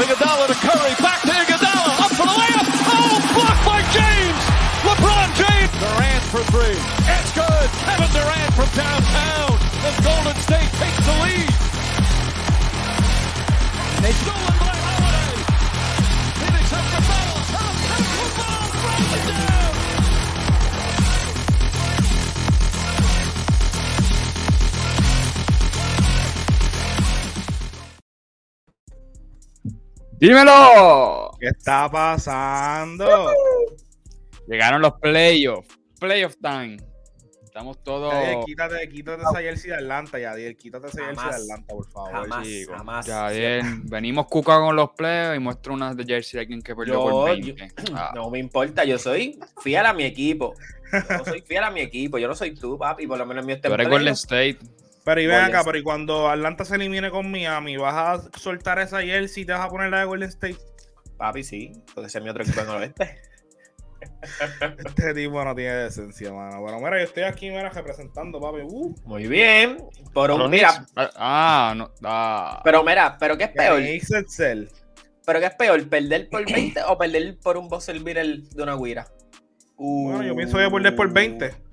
Iguodala to Curry, back to Iguodala, up for the layup. Oh, blocked by James. LeBron James. Durant for three. It's good. Kevin Durant from downtown. As Golden State takes the lead. They stolen ¡Dímelo! ¿Qué está pasando? Llegaron los playoffs. Playoff time. Estamos todos. Quítate, quítate esa jersey de Atlanta, Yadiel. Quítate esa jersey de. Atlanta, por favor. Jamás, chico. jamás. Ya bien. Venimos cuca con los playoffs y muestro unas de jersey de alguien que perdió Yo- por 20. Ah, No me importa, yo soy fiel a mi equipo. Yo soy fiel a mi equipo. Yo no soy tú, papi. Por lo menos mi este tú eres. Golden State. Pero y ven acá, pero y cuando Atlanta se elimine con Miami, ¿vas a soltar esa jersey y te vas a poner la de Golden State? Papi, sí, porque ese es mi otro equipo en el oeste. Este tipo no tiene decencia, mano. Bueno, mira, yo estoy aquí, mira, representando, papi. Uh, Muy bien. Por un, Los mira, Knicks. Ah, no. Ah. pero mira, pero ¿qué es peor? Excel. ¿Pero qué es peor? ¿Perder por 20 o perder por un buzzer beater de una guira? Bueno, yo pienso que perder por 20.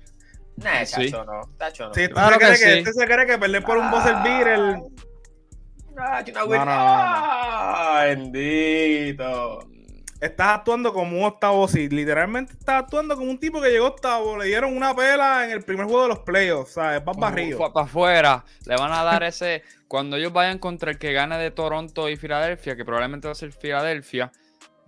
Nah, Sí. chacho, no. Chacho, no. Si este, Claro se cree que que, sí. este cree que perder por un buzzer beater. Ah, una No, no, no, no. Ah, bendito. Estás actuando como un octavo seed. Literalmente estás actuando como un tipo que llegó octavo. Le dieron una pela en el primer juego de los playoffs. ¿Sabes? Vas barrido. para afuera. Le van a dar ese. Cuando ellos vayan contra el que gane de Toronto y Filadelfia, que probablemente va a ser Filadelfia,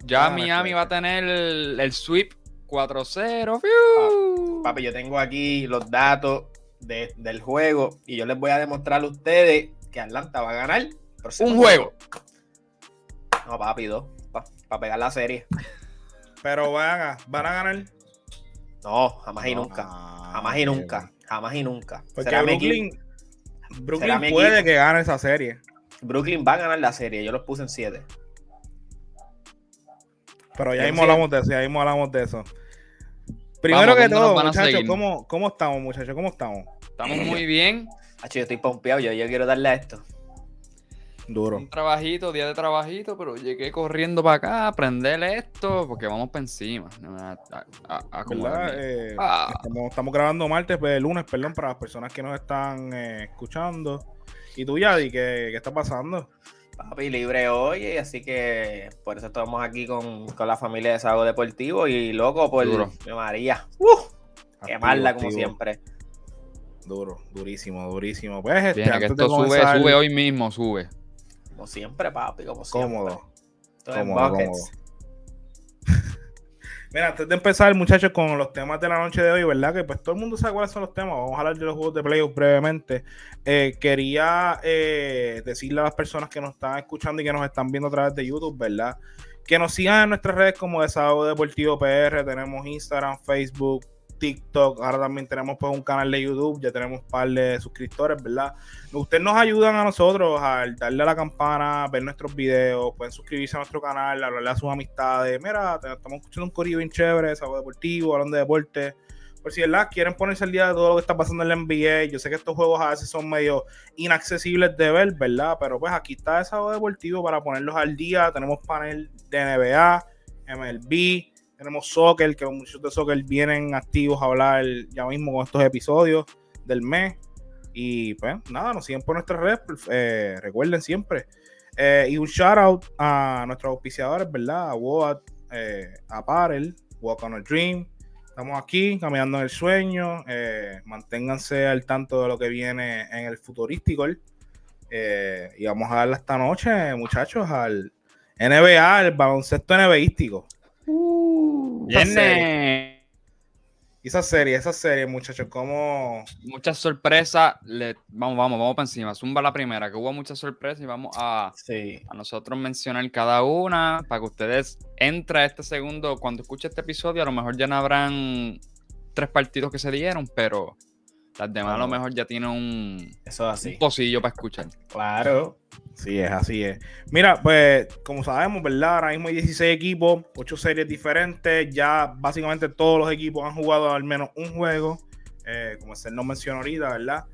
ya Ah, Miami va a tener el, el sweep 4-0. ¡fiu! Papi, yo tengo aquí los datos de- del juego y yo les voy a demostrar a ustedes que Atlanta va a ganar. Un juego. No, papi, dos. Para pegar la serie. Pero van a, van a ganar. No, jamás y No, nunca. ah, Jamás y qué nunca. Jamás y nunca. Porque Será Brooklyn. Brooklyn Será puede que gane esa serie. Brooklyn va a ganar la serie. Yo los puse en 7. Pero ya mismo hablamos de eso, ya mismo hablamos de eso. Primero Vamos, que ¿cómo nos todo, muchachos? ¿cómo, ¿cómo estamos, muchachos? ¿Cómo estamos? Estamos muy bien. Hacho, yo estoy pompeado. Yo, yo quiero darle a esto. Duro. Un trabajito, día de trabajito, pero llegué corriendo para acá a aprenderle esto porque vamos para encima. A, a-. Eh, Ah. estamos, estamos grabando martes, pues, lunes, perdón, para las personas que nos están eh, escuchando. ¿Y tú, Yadi, qué, qué está pasando? Papi, libre hoy, así que por eso estamos aquí con, con la familia de Sago Deportivo y loco por Duro. mi María. ¡Uh! Quemarla Activo, como activo. siempre. Duro, durísimo, durísimo. Pues, este, que esto sube, comenzar- sube hoy mismo, sube. Como siempre, papi, como siempre. Cómodo. Todo en Cómodo, buckets. Mira, antes de empezar, muchachos, con los temas de la noche de hoy, ¿verdad? Que pues todo el mundo sabe cuáles son los temas. Vamos a hablar de los juegos de playoffs brevemente. Eh, quería eh, decirle a las personas que nos están escuchando y que nos están viendo a través de YouTube, ¿verdad? Que nos sigan en nuestras redes como Desahogo Deportivo PR. Tenemos Instagram, Facebook, TikTok. Ahora también tenemos pues un canal de YouTube. Ya tenemos un par de suscriptores, ¿verdad? Ustedes nos ayudan a nosotros al darle a la campana, ver nuestros videos, pueden suscribirse a nuestro canal, hablarle a sus amistades. Mira, estamos escuchando un corillo bien chévere, sábado deportivo, hablando de deporte. Por si ¿verdad? quieren ponerse al día de todo lo que está pasando en la NBA. Yo sé que estos juegos a veces son medio inaccesibles de ver, ¿verdad? Pero pues aquí está el sábado deportivo para ponerlos al día. Tenemos panel de NBA, MLB, tenemos soccer, que muchos de soccer vienen activos a hablar ya mismo con estos episodios del mes. Y pues nada, nos siguen por nuestras redes, eh, recuerden siempre. Eh, y un shout out a nuestros auspiciadores, ¿verdad? A WOAD, eh, a Parel, Walk on a Dream. Estamos aquí caminando en el sueño. eh, manténganse al tanto de lo que viene en el futurístico. Y vamos a darle esta noche, muchachos, al NBA, el baloncesto NBAístico. Esa serie, Viene esa serie, esa serie, muchachos, como muchas sorpresas. Le- Vamos, vamos, vamos para encima. Zumba la primera, que hubo muchas sorpresas y vamos a, Sí. a nosotros mencionar cada una para que ustedes entren a este segundo. Cuando escuche este episodio, a lo mejor ya no habrán tres partidos que se dieron, pero las demás a lo mejor ya tienen un, Eso es un pocillo para escuchar. Claro. Sí, es, así es. Mira, pues, como sabemos, ¿verdad? Ahora mismo hay 16 equipos, 8 series diferentes. Ya básicamente todos los equipos han jugado al menos un juego, eh, como se nos mencionó ahorita, ¿verdad?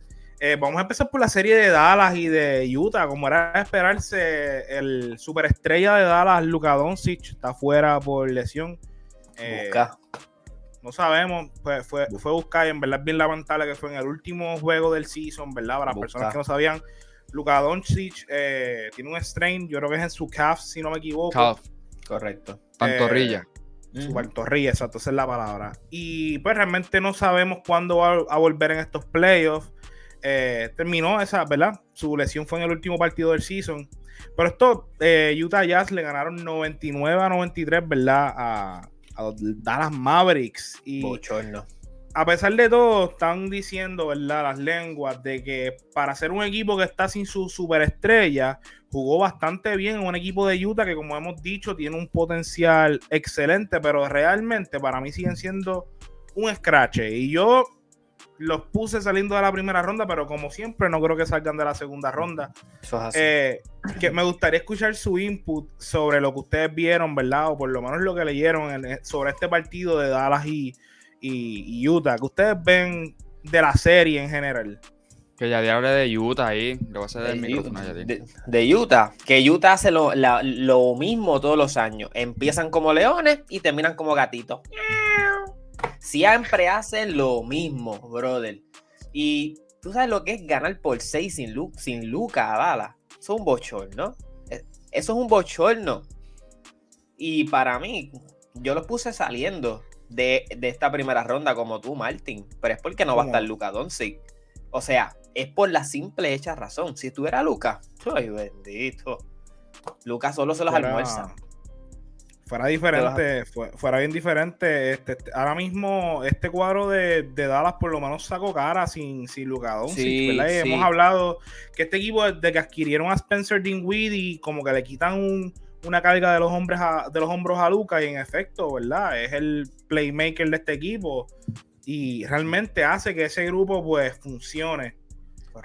Eh, vamos a empezar por la serie de Dallas y de Utah. Como era de esperarse, el superestrella de Dallas, Luka Doncic, está fuera por lesión. Eh, Busca. No sabemos, fue, fue, fue buscar y en verdad es bien lamentable que fue en el último juego del season, ¿verdad? Para las Busca. personas que no sabían, Luka Doncic eh, tiene un strain, yo creo que es en su calf, si no me equivoco. Calf, Correcto. pantorrilla. Su Ujú. pantorrilla, exacto, esa es la palabra. Y pues realmente no sabemos cuándo va a volver en estos playoffs. Eh, terminó esa, ¿verdad? Su lesión fue en el último partido del season. Pero esto, eh, Utah Jazz le ganaron 99 a 93, ¿verdad? A, a los Dallas Mavericks. Y Bochorno. a pesar de todo, están diciendo, ¿verdad? Las lenguas de que para ser un equipo que está sin su superestrella, jugó bastante bien en un equipo de Utah que, como hemos dicho, tiene un potencial excelente, pero realmente para mí siguen siendo un scratch. Y yo los puse saliendo de la primera ronda, pero como siempre, no creo que salgan de la segunda ronda. Eso es así. Eh, que me gustaría escuchar su input sobre lo que ustedes vieron, ¿verdad? O por lo menos lo que leyeron en- sobre este partido de Dallas y, y- y Utah, que ustedes ven de la serie en general. Que ya hable de Utah ahí. Le voy a hacer el de, micrófono a Yadier. de- de Utah, que Utah hace lo, la- lo mismo todos los años. Empiezan como leones y terminan como gatitos. Siempre hacen lo mismo, brother. Y tú sabes lo que es ganar por 6 sin, Lu sin Luca a Dallas. Eso es un bochorno. Eh, Eso es un bochorno. Y para mí, yo los puse saliendo de, de esta primera ronda como tú, Martin. Pero es porque no va a estar Luca Doncic. O sea, es por la simple hecha razón. Si estuviera Luca, ay bendito. Luca solo se los almuerza. Fuera diferente, fue- fuera bien diferente. Este, este- ahora mismo, este cuadro de, de Dallas por lo menos sacó cara sin, sin Luka Sí, sí. hemos hablado que este equipo, desde que adquirieron a Spencer Dinwiddie, como que le quitan un- una carga de los, hombres a- de los hombros a Luca, y en efecto, ¿verdad? Es el playmaker de este equipo. Y realmente hace que ese grupo, pues, funcione.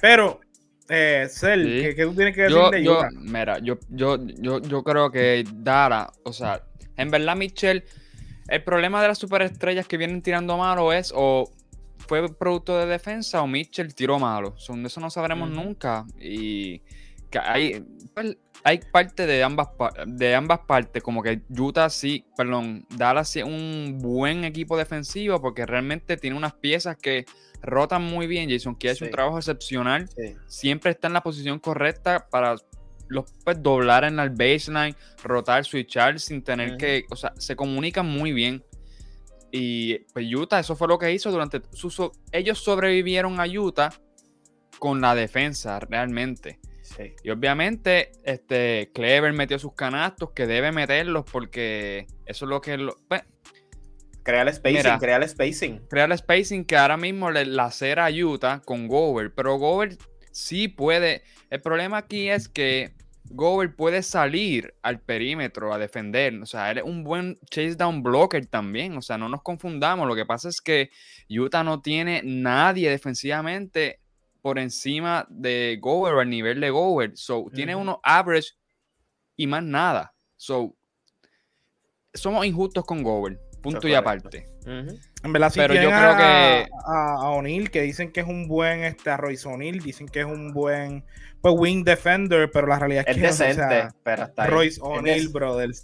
Pero, eh, Cel, Sí. ¿qué, qué tú tienes que decir Yo, de yo, mira, yo, yo, yo, yo creo que Dara, o sea, en verdad, Michelle, el problema de las superestrellas que vienen tirando malo es o fue producto de defensa o Mitchell tiró malo. Son, eso no sabremos nunca. Y que hay, pues, hay parte de ambas, de ambas partes, como que Utah sí, perdón, Dallas sí es un buen equipo defensivo porque realmente tiene unas piezas que rotan muy bien. Jason que ha hecho un Sí. trabajo excepcional Sí. siempre está en la posición correcta para los pues, doblar en el baseline, rotar, switchar sin tener que, o sea, se comunican muy bien. Y pues Utah, eso fue lo que hizo durante su, so- ellos sobrevivieron a Utah con la defensa realmente. Sí. Y obviamente, este Clever metió sus canastos que debe meterlos porque eso es lo que lo, pues, Crea el spacing, Mira. crea el spacing. crear el spacing que ahora mismo le lacera a Utah con Gover, pero Gover sí puede. El problema aquí es que Gover puede salir al perímetro a defender. O sea, él es un buen chase down blocker también. O sea, no nos confundamos. Lo que pasa es que Utah no tiene nadie defensivamente por encima de Gover o al nivel de Gover. So, tiene unos average y más nada. So, somos injustos con Gover. Punto y aparte. En verdad, sí Pero yo creo a- que- A, a O'Neal, que dicen que es un buen, este, a Royce O'Neal, dicen que es un buen, pues, wing defender, pero la realidad es Es que, o sea, decente, pero hasta ahí. Royce Es des- brothers.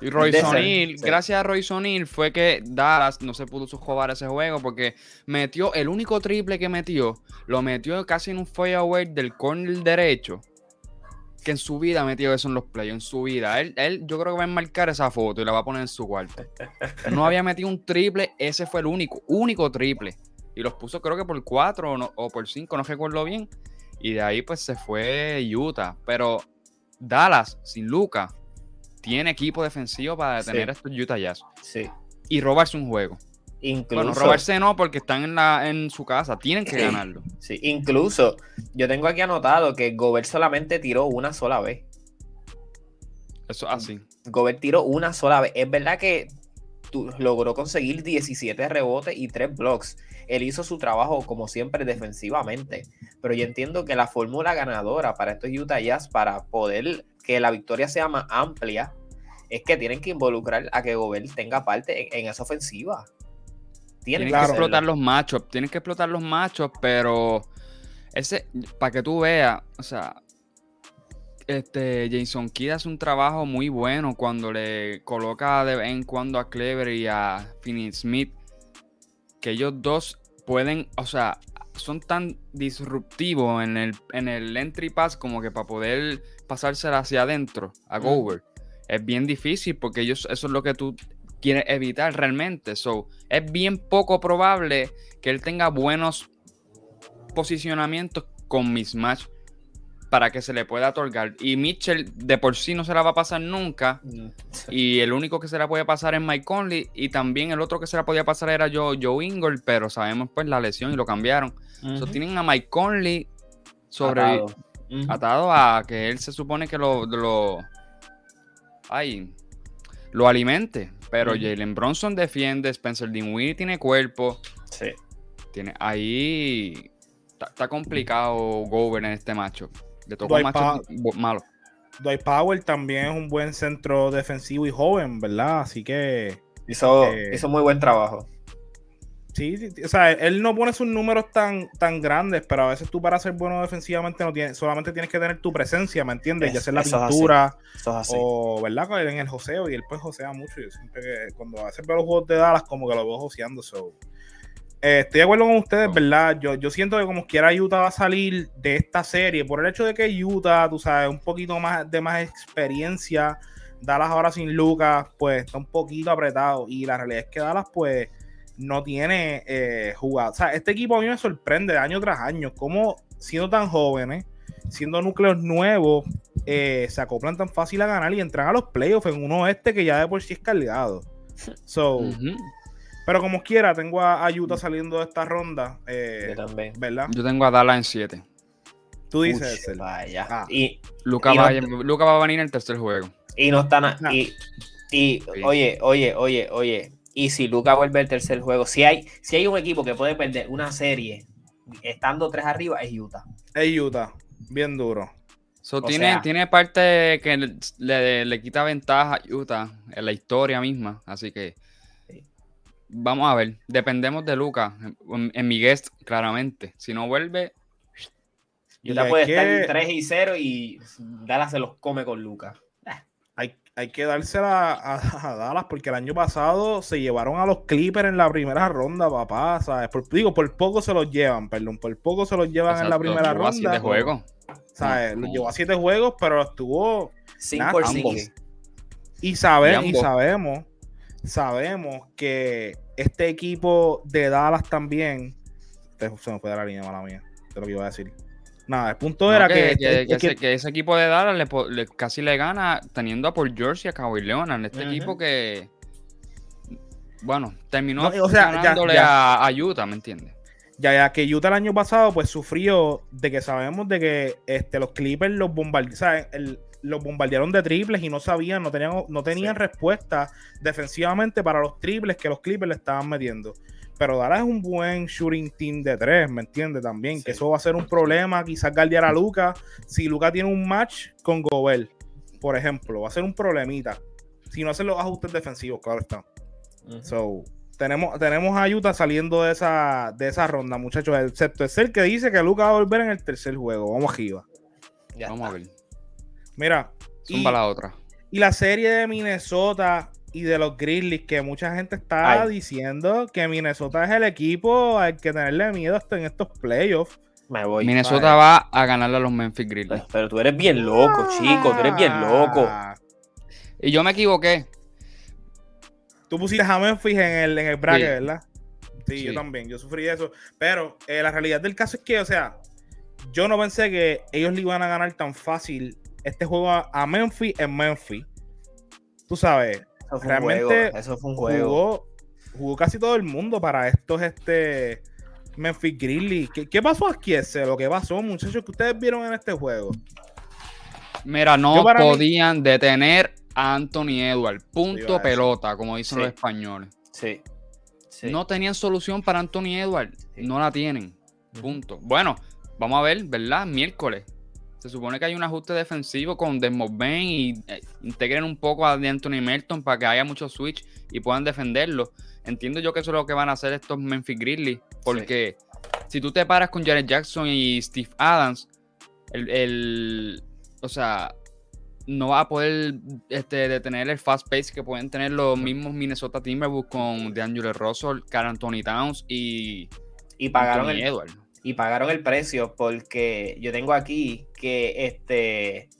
Y Royce sí. gracias a Royce O'Neal fue que Dallas no se pudo jugar ese juego porque metió el único triple que metió, lo metió casi en un fadeaway del corner derecho. Que en su vida ha metido eso en los playoffs, en su vida. Él, él, yo creo que va a enmarcar esa foto y la va a poner en su cuarto. No había metido un triple, ese fue el único, único triple. Y los puso creo que por cuatro o, no- o por cinco, no recuerdo bien. Y de ahí pues se fue Utah. Pero Dallas, sin Luca, tiene equipo defensivo para detener Sí. a estos Utah Jazz. Sí. Y robarse un juego. Incluso, Bueno, robarse no, porque están en, la, en su casa. Tienen que ganarlo. sí, incluso, yo tengo aquí anotado que Gobert solamente tiró una sola vez. Eso así. Gobert tiró una sola vez. Es verdad que logró conseguir 17 rebotes y 3 blocks. Él hizo su trabajo como siempre defensivamente. Pero yo entiendo que la fórmula ganadora para estos Utah Jazz, para poder que la victoria sea más amplia, es que tienen que involucrar a que Gobert tenga parte en, en esa ofensiva. Tienen Claro. que explotar los machos, tienen que explotar los machos, pero ese, para que tú veas, o sea, este Jason Kidd hace un trabajo muy bueno cuando le coloca de vez en cuando a Clever y a Finney Smith, que ellos dos pueden, o sea, son tan disruptivos en el, en el entry pass como que para poder pasársela hacia adentro a Mm. Gover. Es bien difícil porque ellos, eso es lo que tú quieres evitar realmente. So, es bien poco probable que él tenga buenos posicionamientos con mismatch para que se le pueda otorgar. Y Mitchell de por sí no se la va a pasar nunca. Y el único que se la puede pasar es Mike Conley. Y también el otro que se la podía pasar era Joe, Joe Ingold, pero sabemos pues la lesión y lo cambiaron. So, Ujú. tienen a Mike Conley sobre Atado. a que él se supone que lo, lo ay, lo alimente. Pero Ujú. Jalen Bronson defiende, Spencer Dinwiddie tiene cuerpo. Sí. Tiene ahí está, está complicado Gover en este macho. Le tocó Dwight macho malo. Dwight Powell también es un buen centro defensivo y joven, ¿verdad? Así que Hizo, Eh, hizo muy buen trabajo. Sí, sí, o sea, él no pone sus números tan, tan grandes, pero a veces tú para ser bueno defensivamente no tienes, solamente tienes que tener tu presencia, ¿me entiendes? Es- ya sea la eso es así. pintura es o, ¿verdad? En el joseo, y él pues josea mucho. Yo siempre que cuando a veces veo los juegos de Dallas, como que lo veo joseando. So. Eh, estoy de acuerdo con ustedes, ¿verdad? Yo, yo siento que como quiera Utah va a salir de esta serie por el hecho de que Utah, tú sabes, un poquito más de más experiencia. Dallas ahora sin Lucas, pues está un poquito apretado. Y la realidad es que Dallas, pues, no tiene eh, jugado. O sea, este equipo a mí me sorprende año tras año. Cómo siendo tan jóvenes, siendo núcleos nuevos, eh, se acoplan tan fácil a ganar y entran a los playoffs en un oeste que ya de por sí es cargado. So, pero como quiera, tengo a, a Utah saliendo de esta ronda. eh, Yo también. ¿Verdad? Yo tengo a Dallas en 7. Tú dices, Excel. vaya. Ah. Y, Luca, Y no- va, a venir en el tercer juego. y no están. Y, y Sí. oye, oye, oye, oye. Y si Luca vuelve al tercer juego, si hay, si hay un equipo que puede perder una serie estando tres arriba, es Utah. Es Utah. Bien duro. So, tiene, sea- tiene parte que le, le- le quita ventaja a Utah en la historia misma. Así que Sí. vamos a ver. Dependemos de Luca en, en mi guest, claramente. Si no vuelve, Utah puede que- estar 3 y 0 y Dallas se los come con Luca. Hay, que dársela a, a Dallas porque el año pasado se llevaron a los Clippers en la primera ronda, papá. ¿sabes? Por, digo, por poco se los llevan, perdón. Por poco se los llevan en la primera llegó a siete ronda. juegos. ¿sabes? No. Los llevó a siete juegos, pero los tuvo. Sin Nada, por ambos. sí. Y, sabe- Y sabemos, sabemos que este equipo de Dallas también. Se me fue de la línea, mala mía. De lo que iba a decir. Nada, el punto No, era que, que, que- es que que- ese, que ese equipo de Dallas le casi le gana teniendo a Paul George y a Kawhi Leonard. Este equipo que, bueno, terminó No, o sea, ya- ganándole ya. A, a Utah, ¿me entiendes? Ya, ya que Utah el año pasado pues sufrió de que sabemos de que este, los Clippers los bombardearon, los bombardearon de triples y no sabían, no tenían, no tenían Sí. respuesta defensivamente para los triples que los Clippers le estaban metiendo. Pero Dallas es un buen shooting team de tres, ¿me entiendes? También, que eso va a ser un problema, quizás guardiar a Luca. Si Luca tiene un match con Gobert, por ejemplo, va a ser un problemita. Si no hacen los ajustes defensivos, claro está. So, tenemos, tenemos a Utah saliendo de esa, de esa ronda, muchachos. Excepto es el que dice que Luca va a volver en el tercer juego. Vamos arriba. Ya Vamos está. a ver. Mira, y, la otra. y la serie de Minnesota y de los Grizzlies, que mucha gente está Ay. diciendo que Minnesota es el equipo al que tenerle miedo hasta en estos playoffs. Me voy. Minnesota va a ganarle a los Memphis Grizzlies. pero tú eres bien loco, chico. Tú eres bien loco. Ah, Y yo me equivoqué. Tú pusiste a Memphis en el, en el bracket, Sí. ¿verdad? Sí, yo también, yo sufrí eso. Pero eh, la realidad del caso es que, o sea, yo no pensé que ellos le iban a ganar tan fácil este juego a, a Memphis en Memphis. Tú sabes, Eso fue un Realmente juego. Eso fue un juego. jugó, jugó casi todo el mundo para estos este Memphis Grizzlies. ¿Qué, qué pasó aquí ese? Lo que pasó, muchachos, que ustedes vieron en este juego. Mira, no mí- podían detener a Anthony Edwards. Punto pelota, como dicen Sí. los españoles. Sí. Sí. No tenían solución para Anthony Edwards. Sí. No la tienen. Punto. Bueno, vamos a ver, ¿verdad? Miércoles. Se supone que hay un ajuste defensivo con Desmond Bain y eh, integren un poco a Anthony Melton para que haya mucho switch y puedan defenderlo. Entiendo yo que eso es lo que van a hacer estos Memphis Grizzlies, porque si tú te paras con Jared Jackson y Steve Adams, el, el o sea, no va a poder este, detener el fast pace que pueden tener los mismos Minnesota Timberwolves con DeAngelo Russell, Carl Anthony Towns y, y pagaron Anthony el, Edwards. y pagaron el precio porque yo tengo aquí que este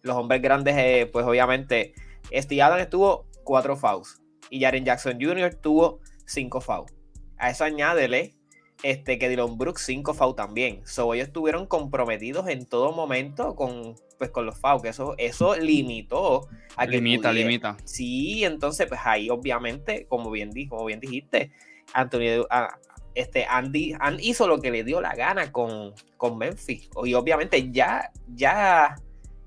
los hombres grandes, eh, pues obviamente, Steve Adams estuvo cuatro fouls y Jaren Jackson Jr. tuvo cinco fouls. A eso añádele este, que Dylan Brooks cinco fouls también. So, ellos estuvieron comprometidos en todo momento con, pues, con los fouls, que eso, eso limitó a que Limita, pudiera- limita. Sí, entonces, pues ahí obviamente, como bien, di- como bien dijiste, Anthony, ah, este, Andy, Andy hizo lo que le dio la gana con, con Memphis. Y obviamente ya, ya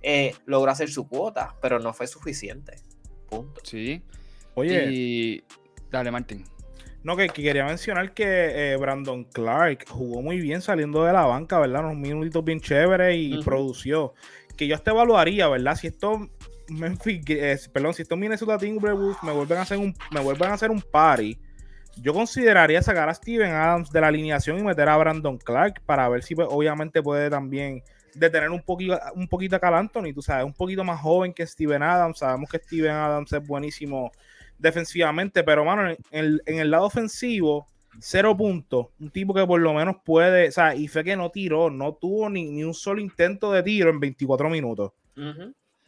eh, logró hacer su cuota, pero no fue suficiente. Punto. Sí. Oye, Y dale, Martín. no, que, que quería mencionar que eh, Brandon Clark jugó muy bien saliendo de la banca, ¿verdad? Unos minutitos bien chéveres y produció. Que yo hasta evaluaría, ¿verdad? Si estos Memphis, eh, perdón, si estos Minnesota Timberwolves me vuelven a hacer un, me vuelven a hacer un party, yo consideraría sacar a Steven Adams de la alineación y meter a Brandon Clark para ver si pues, obviamente puede también detener un poquito, un poquito a Cal Anthony, tú sabes, un poquito más joven que Steven Adams. Sabemos que Steven Adams es buenísimo defensivamente, pero mano, en el, en el lado ofensivo, cero puntos. Un tipo que por lo menos puede, o sea, y fue que no tiró, no tuvo ni, ni un solo intento de tiro en 24 minutos.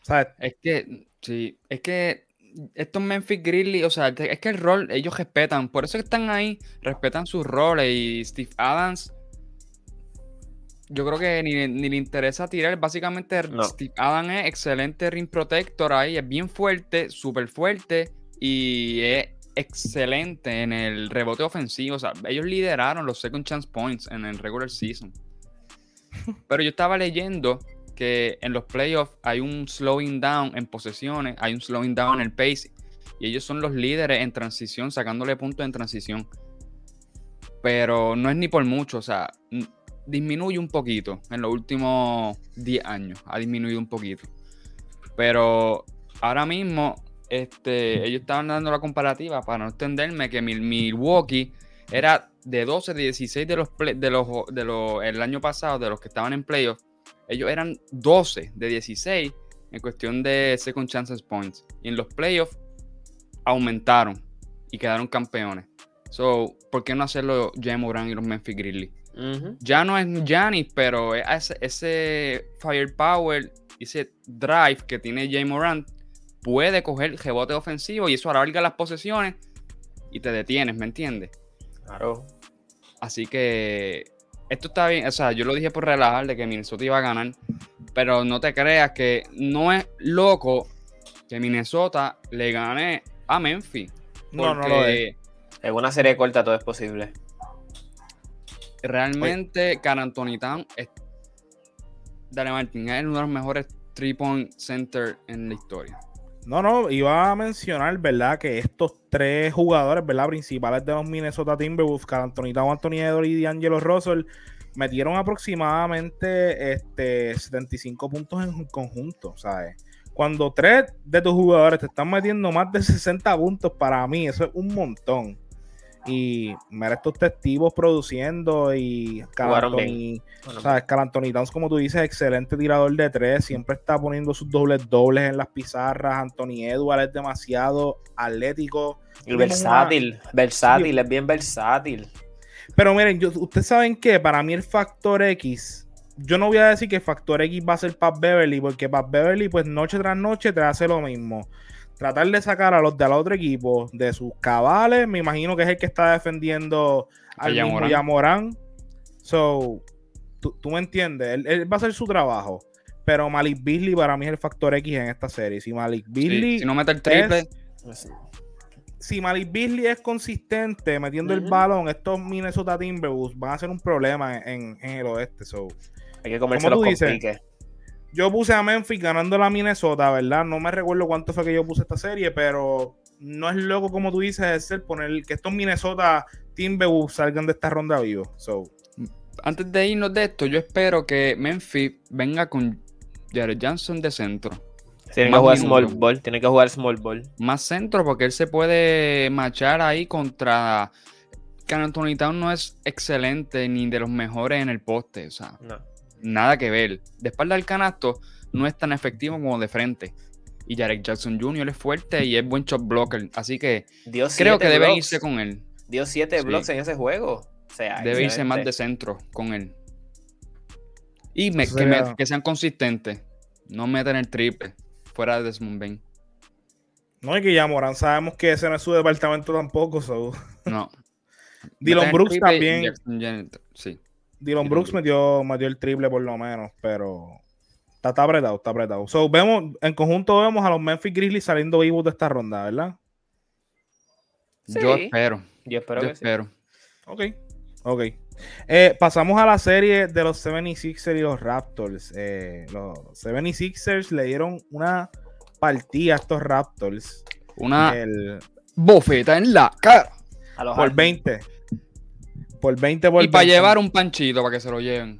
Sea, Es que, sí, es que estos Memphis Grizzlies, o sea, es que el rol, ellos respetan, por eso que están ahí, respetan sus roles y Steve Adams, yo creo que ni, ni le interesa tirar, básicamente No. Steve Adams es excelente ring protector ahí, es bien fuerte, súper fuerte y es excelente en el rebote ofensivo, o sea, ellos lideraron los second chance points en el regular season. Pero yo estaba leyendo que en los playoffs hay un slowing down en posesiones, hay un slowing down en el pace, y ellos son los líderes en transición, sacándole puntos en transición. Pero no es ni por mucho, o sea, disminuye un poquito en los últimos 10 años, ha disminuido un poquito. Pero ahora mismo, este, ellos estaban dando la comparativa, para no extenderme, que Mil- Milwaukee era de 12, de 16 de los, play- de los, de los, el año pasado, de los que estaban en playoffs, ellos eran 12 de 16 en cuestión de second chances points. Y en los playoffs aumentaron y quedaron campeones. So, ¿por qué no hacerlo Jay Moran y los Memphis Grizzlies? Ya no es Giannis, pero es ese, ese firepower, ese drive que tiene Jay Moran, puede coger rebote ofensivo y eso alarga las posesiones y te detienes, ¿me entiendes? Claro. Así que esto está bien. O sea, yo lo dije por relajar de que Minnesota iba a ganar. Pero no te creas que no es loco que Minnesota le gane a Memphis. no, no lo es. En una serie corta todo es posible. realmente Town es, Dale Martin, es uno de los mejores three point center en la historia. No, no, iba a mencionar, ¿verdad? Que estos tres jugadores, ¿verdad? Principales de los Minnesota Timberwolves, Towns, Anthony Edwards y D'Angelo Russell, metieron aproximadamente este, 75 puntos en conjunto, ¿sabes? Cuando tres de tus jugadores te están metiendo más de 60 puntos, para mí eso es un montón. Y mira estos testigos produciendo y Bueno, ¿Sabes? Carl Anthony Towns, como tú dices, excelente tirador de tres, siempre está poniendo sus dobles dobles en las pizarras. Anthony Edwards es demasiado atlético. y versátil, versátil, es bien versátil. Pero miren, yo, ustedes saben que para mí el factor X, yo no voy a decir que el factor X va a ser Pat Beverly, porque Pat Beverly, pues noche tras noche te hace lo mismo. Tratar de sacar a los del otro equipo de sus cabales, me imagino que es el que está defendiendo al A mismo Yamorán. So, tú, tú me entiendes, él, él va a hacer su trabajo. Pero Malik Beasley para mí es el factor X en esta serie. Si Malik Sí, Beasley si no mete el triple, es- si Malik Beasley es consistente metiendo el balón, estos Minnesota Timberwolves van a ser un problema en, en el oeste. So, Hay que comerse ¿Cómo los dices? compliques. Yo puse a Memphis ganando la Minnesota, ¿verdad? No me recuerdo cuánto fue que yo puse esta serie, pero no es loco como tú dices de ser poner que estos Minnesota Timberwolves salgan de esta ronda vivo. So, antes de irnos de esto, yo espero que Memphis venga con Jared Johnson de centro. Tiene que jugar small ball. Tiene que jugar small ball. Más centro porque él se puede machar ahí contra... Que Anthony Town no es excelente ni de los mejores en el poste. O sea, No. Nada que ver. De espalda al canasto no es tan efectivo como de frente. Y Jared Jackson Jr. es fuerte y es buen shot blocker. Así que Dio creo que deben blocks. irse con él. Dio siete Sí. blocks en ese juego. O sea, Debe irse más de centro con él. Y me- que, me- sería- que sean consistentes. No meten el triple fuera de Desmond Bain. No, y que ya Morán sabemos que ese no es su departamento tampoco. So. No. Dylan Brooks también. Jackson Sí. Dylan Brooks metió, metió el triple por lo menos, pero está, está apretado, está apretado. So, vemos, en conjunto vemos a los Memphis Grizzlies saliendo vivos de esta ronda, ¿verdad? Yo Sí. espero. Yo espero yo que sí. espero. Ok, ok. Eh, pasamos a la serie de los 76ers y los Raptors. Eh, los 76ers le dieron una partida a estos Raptors Una el- bofeta en la cara. A los por Harden, 20. Por 20 por Y para 20. llevar un panchito para que se lo lleven.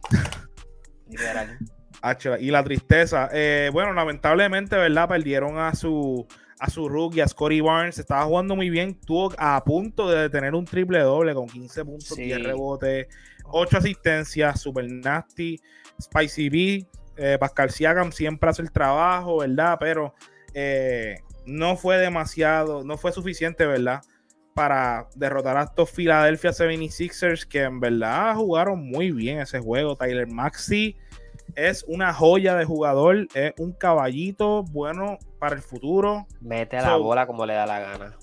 y la tristeza. Eh, bueno, lamentablemente, ¿verdad? Perdieron a su a su rookie, a Scotty Barnes. Estaba jugando muy bien. Tuvo a punto de tener un triple doble con 15 puntos, Sí. 10 rebotes, 8 asistencias, super nasty. Spicy B, eh, Pascal Siakam siempre hace el trabajo, ¿verdad? Pero eh, no fue demasiado, no fue suficiente, ¿verdad? Para derrotar a estos Philadelphia 76ers que en verdad jugaron muy bien ese juego. Tyler Maxi es una joya de jugador, es un caballito bueno para el futuro. Mete a la bola como le da la gana.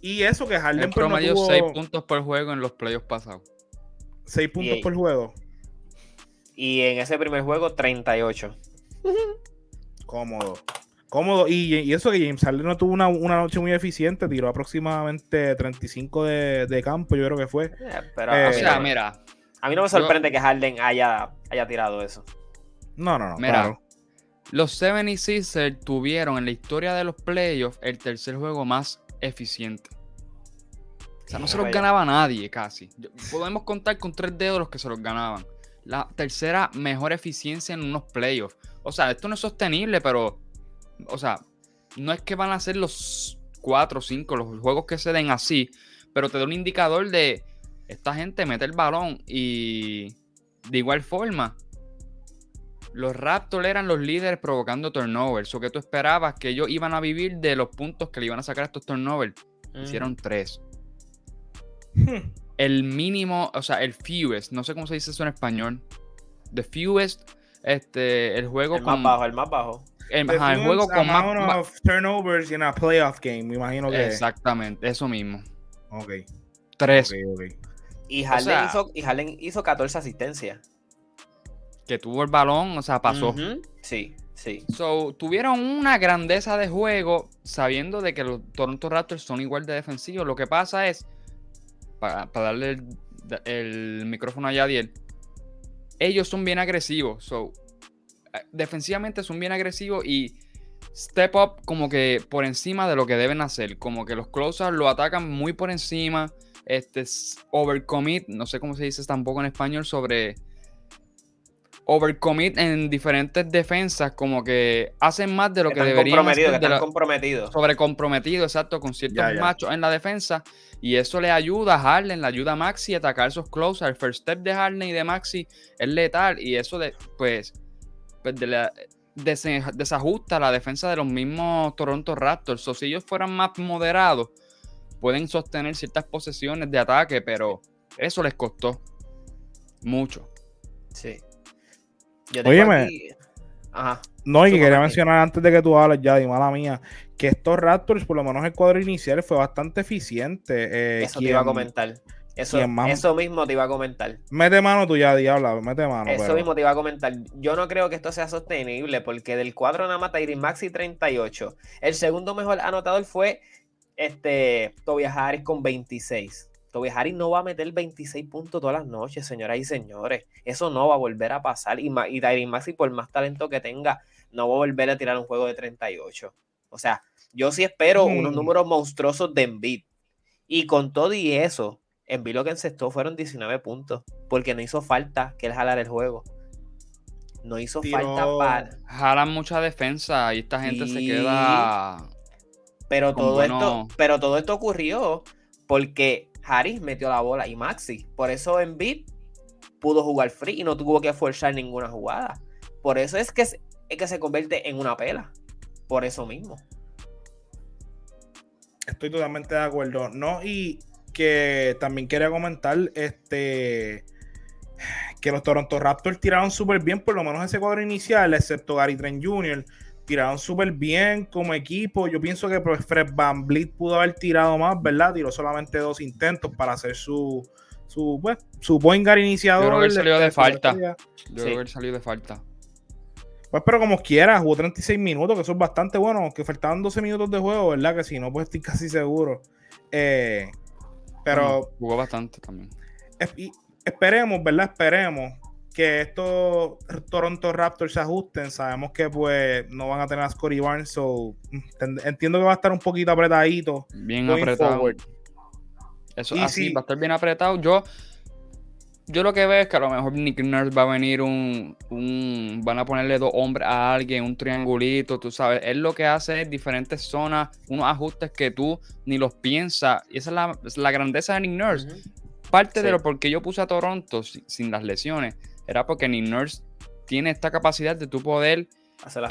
Y eso que Harden El pues, no promedio tuvo 6 puntos por juego en los playoffs pasados. seis puntos Y- por juego. Y en ese primer juego, 38. Cómodo. Cómodo. Y, y eso que James Harden no tuvo una, una noche muy eficiente, tiró aproximadamente 35 de, de campo, yo creo que fue. Eh, Pero Eh, a, O mí sea, no, mira, a mí no me sorprende que Harden haya, haya tirado eso. No, no, no. Mira, claro. los 76ers tuvieron en la historia de los playoffs el tercer juego más eficiente. O sea, no se los ganaba nadie casi. Podemos contar con tres dedos los que se los ganaban. La tercera mejor eficiencia en unos playoffs. O sea, esto no es sostenible, pero. O sea, no es que van a ser los cuatro o cinco los juegos que se den así, pero te da un indicador de esta gente mete el balón y de igual forma. Los Raptors eran los líderes provocando turnovers. O que tú esperabas que ellos iban a vivir de los puntos que le iban a sacar a estos turnovers. Hicieron tres. El mínimo, o sea, el fewest, no sé cómo se dice eso en español. The fewest, este, el juego El con. más bajo, el más bajo. El, The ajá, el juego con más. amount más- of turnovers in a playoff game, me imagino que. Exactamente, eso mismo. Ok, Tres. Y Harden, sea- hizo, y Harden hizo 14 asistencias. Que tuvo el balón, o sea, pasó. Sí, sí. So, tuvieron una grandeza de juego sabiendo de que los Toronto Raptors son igual de defensivos. Lo que pasa es, para, para darle el, el micrófono a Yadiel, ellos son bien agresivos. So, defensivamente son bien agresivos y step up como que por encima de lo que deben hacer. Como que los closers lo atacan muy por encima. Este overcommit, no sé cómo se dice tampoco en español, sobre overcommit en diferentes defensas, como que hacen más de lo Que que están deberían comprometidos, que hacer de están comprometidos. exacto, con ciertos Ya, ya. machos en la defensa. Y eso le ayuda a Harden, le ayuda a Maxi a atacar esos close. El first step de Harden y de Maxi es letal. Y eso, de, pues, pues de la- desajusta la defensa de los mismos Toronto Raptors. O si ellos fueran más moderados, pueden sostener ciertas posesiones de ataque, pero eso les costó mucho. Sí. Yo Óyeme. aquí- Ajá. No, y que quería mencionar antes de que tú hables ya, y mala mía, que estos Raptors, por lo menos el cuadro inicial, fue bastante eficiente. eh, Eso te iba a comentar. Eso, eso mismo te iba a comentar. Mete mano tú ya, diabla, mete mano. Eso pero- mismo te iba a comentar. Yo no creo que esto sea sostenible porque del cuadro nada más Tyrese Maxi 38. El segundo mejor anotador fue este Tobias Harris con 26. Tobias Harris no va a meter 26 puntos todas las noches, señoras y señores. Eso no va a volver a pasar. Y, y Tyrese Maxi, por más talento que tenga, no va a volver a tirar un juego de 38. O sea, yo sí espero Mm. unos números monstruosos de Embiid. Y con todo y eso, Embiid lo que encestó fueron 19 puntos. Porque no hizo falta que él jalara el juego. No hizo falta para. Jalan mucha defensa y esta gente se queda. Pero todo bueno- esto, pero todo esto ocurrió porque Harris metió la bola y Maxi. Por eso Embiid pudo jugar free y no tuvo que forzar ninguna jugada. Por eso es que, es que se convierte en una pela. Por eso mismo. Estoy totalmente de acuerdo. No, y que también quería comentar este que los Toronto Raptors tiraron súper bien, por lo menos ese cuadro inicial, excepto Gary Trent Jr. Tiraron súper bien como equipo. Yo pienso que pues, Fred Van Vliet pudo haber tirado más, ¿verdad? Tiró solamente dos intentos para hacer su su, pues, su point guard iniciador. Yo creo que él salió de este, falta. su- Yo Sí. creo que él salió de falta. Pues, pero como quiera, jugó 36 minutos, que eso es bastante bueno, aunque faltaban 12 minutos de juego, ¿verdad? Que si no, pues estoy casi seguro. Eh, pero Bueno, jugó bastante también. esperemos, ¿verdad? Esperemos que estos Toronto Raptors se ajusten. Sabemos que pues no van a tener a Scottie Barnes, so ent- entiendo que va a estar un poquito apretadito. Bien apretado. forward. Eso Y así si- va a estar bien apretado. Yo, yo lo que veo es que a lo mejor Nick Nurse va a venir un, un- Van a ponerle dos hombres a alguien, un triangulito, tú sabes. Él lo que hace es diferentes zonas, unos ajustes que tú ni los piensas. Y esa es la, es la grandeza de Nick Nurse. Parte de lo por qué yo puse a Toronto sin, sin las lesiones era porque Nick Nurse tiene esta capacidad de tu poder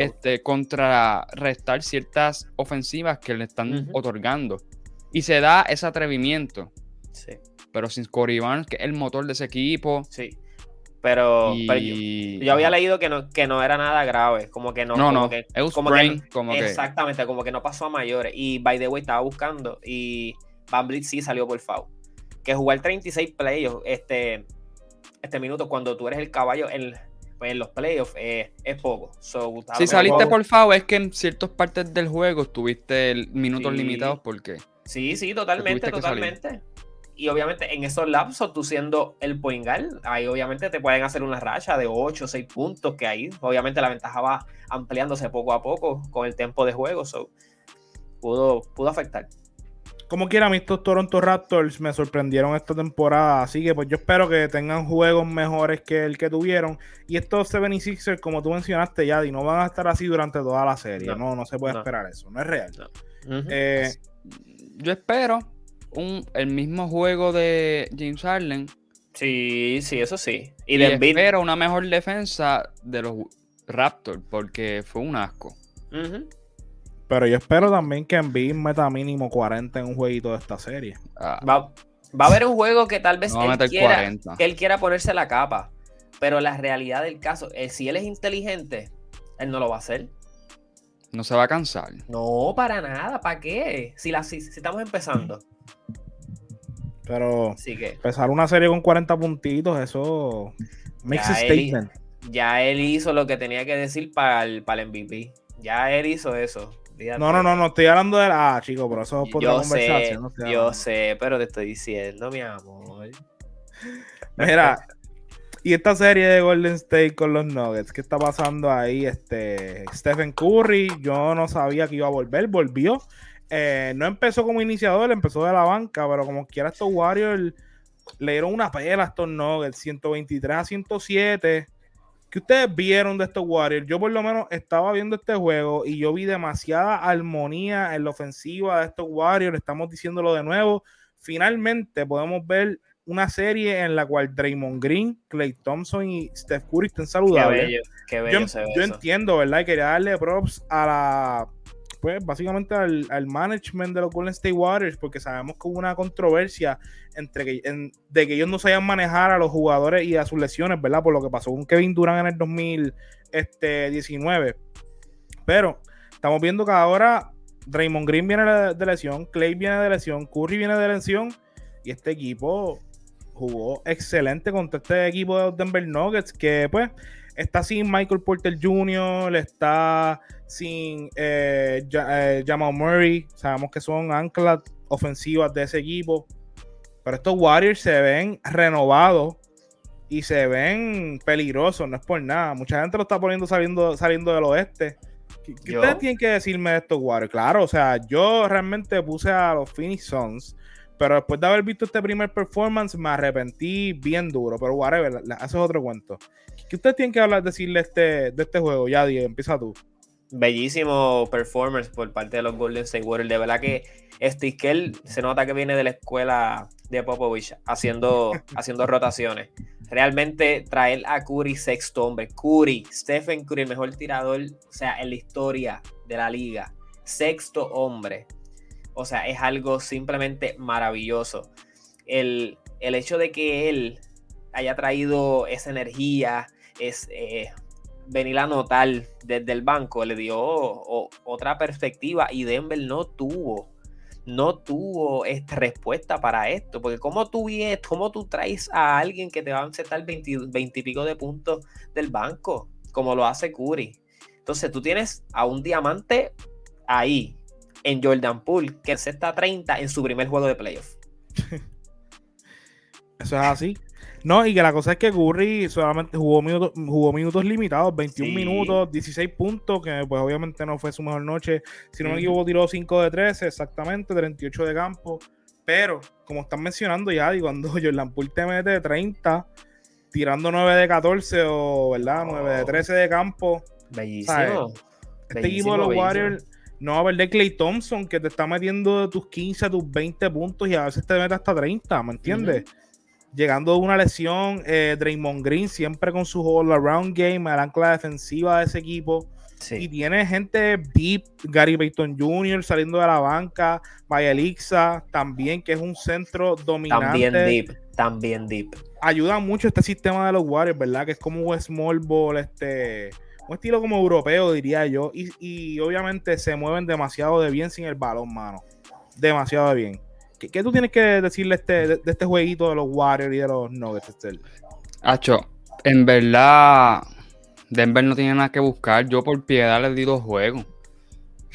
este, contrarrestar ciertas ofensivas que le están otorgando. Y se da ese atrevimiento. Sí, Pero sin Scottie Barnes, que es el motor de ese equipo. sí. Pero, y... pero yo, yo había leído que no, que no era nada grave. Como que no. No, como no. que- como que que. Exactamente, como que no pasó a mayores. Y by the way, estaba buscando. Y Van Vliet sí salió por foul. Que jugar 36 playoffs este, este minuto cuando tú eres el caballo en, pues, en los playoffs eh, es poco. So, Si saliste poco. por FAO, es que en ciertas partes del juego tuviste minutos Sí. limitados porque. Sí, sí, totalmente, totalmente. Y obviamente en esos lapsos, tú siendo el point guard, ahí obviamente te pueden hacer una racha de 8 o 6 puntos, que ahí obviamente la ventaja va ampliándose poco a poco con el tiempo de juego. So, pudo, pudo afectar. Como quiera, a mí estos Toronto Raptors me sorprendieron esta temporada. Así que pues yo espero que tengan juegos mejores que el que tuvieron. Y estos 76ers, como tú mencionaste, Yadi, no van a estar así durante toda la serie. No, No, no, se puede no. esperar eso. No es real. Eh, Yo espero un, el mismo juego de James Harden. Sí, sí, eso sí. Y Y, de Embiid. espero una mejor defensa de los Raptors porque fue un asco. Pero yo espero también que Embiid meta mínimo 40 en un jueguito de esta serie. Ah, Va, va a haber un juego que tal vez no él quiera, 40. que él quiera ponerse la capa. Pero la realidad del caso es si él es inteligente, él no lo va a hacer. No se va a cansar. No, para nada. ¿Para qué? Si, la, si, si estamos empezando. Pero Así que empezar una serie con 40 puntitos, eso makes Ya a él- statement. ya él hizo lo que tenía que decir para el, para el MVP. Ya él hizo eso. No, no, no, no estoy hablando de la. Ah, chico, pero eso es por Yo sé, conversación. no yo hablando. sé, pero te estoy diciendo, mi amor. Mira, y esta serie de Golden State con los Nuggets, ¿qué está pasando ahí? Este Stephen Curry, yo no sabía que iba a volver, volvió. Eh, no empezó como iniciador, empezó de la banca, pero como quiera estos Warriors le dieron una pela a estos Nuggets, 123 a 107. ¿Qué ustedes vieron de estos Warriors? Yo por lo menos estaba viendo este juego y yo vi demasiada armonía en la ofensiva de estos Warriors, estamos diciéndolo de nuevo. Finalmente podemos ver una serie en la cual Draymond Green, Clay Thompson y Steph Curry estén Qué saludables. bello, qué Yo, bello se ve yo eso. entiendo, ¿verdad? Y quería darle props a la, pues básicamente al, al management de los Golden State Warriors, porque sabemos que hubo una controversia entre que, de que ellos no sabían manejar a los jugadores y a sus lesiones, ¿verdad? Por lo que pasó con Kevin Durant en el 2019. Pero estamos viendo que ahora Draymond Green viene de lesión, Clay viene de lesión, Curry viene de lesión, y este equipo jugó excelente contra este equipo de Denver Nuggets, que pues está sin Michael Porter Jr., está sin eh, eh, Jamal Murray, sabemos que son anclas ofensivas de ese equipo, pero estos Warriors se ven renovados y se ven peligrosos, no es por nada. Mucha gente lo está poniendo saliendo, saliendo del oeste. ¿Qué, ustedes tienen que decirme de estos Warriors? Claro, o sea, yo realmente puse a los Phoenix Suns Pero después de haber visto este primer performance, me arrepentí bien duro. Pero whatever, eso es otro cuento. ¿Qué ustedes tienen que hablar, decirle este, de este juego? Ya, Diego, empieza tú. Bellísimo performance por parte de los Golden State Warriors. De verdad que Stickel se nota que viene de la escuela de Popovich haciendo, haciendo rotaciones. Realmente traer a Curry sexto hombre. Curry, Stephen Curry, el mejor tirador, o sea, en la historia de la liga. Sexto hombre. O sea, es algo simplemente maravilloso. El, hecho de que él haya traído esa energía, es eh, venir a notar desde el banco, le dio otra perspectiva y Denver no tuvo no tuvo esta respuesta para esto. Porque como tú cómo tú traes a alguien que te va a aceptar 20, y pico de puntos del banco, como lo hace Curry. Entonces tú tienes a un diamante ahí, en Jordan Poole, que acepta 30 en su primer juego de playoff. Eso es así. No, y que la cosa es que Curry solamente jugó minutos, jugó minutos limitados, 21 minutos, 16 puntos, que pues obviamente no fue su mejor noche. Si no me equivoco, tiró 5 de 13, exactamente, 38 de campo. Pero, como están mencionando ya, y cuando Jordan Poole te mete 30, tirando 9 de 14 o, ¿verdad? 9 de 13 de campo. Bellísimo. Este equipo de los Warriors no va a de Clay Thompson que te está metiendo de tus 15 a tus 20 puntos y a veces te mete hasta 30, ¿me entiendes? Llegando de una lesión, eh, Draymond Green siempre con su all around game, el ancla defensiva de ese equipo. Y tiene gente deep, Gary Payton Jr. saliendo de la banca, Maya Elixa también, que es un centro dominante. También deep, también deep. Ayuda mucho este sistema de los Warriors, ¿verdad? Que es como un small ball, este, un estilo como europeo, diría yo. Y, y obviamente se mueven demasiado de bien sin el balón, mano. Demasiado de bien. ¿Qué, tú tienes que decirle este, de, este jueguito de los Warriors y de los Nuggets, Estel? Hacho, en verdad, Denver no tiene nada que buscar. Yo por piedad les di dos juegos.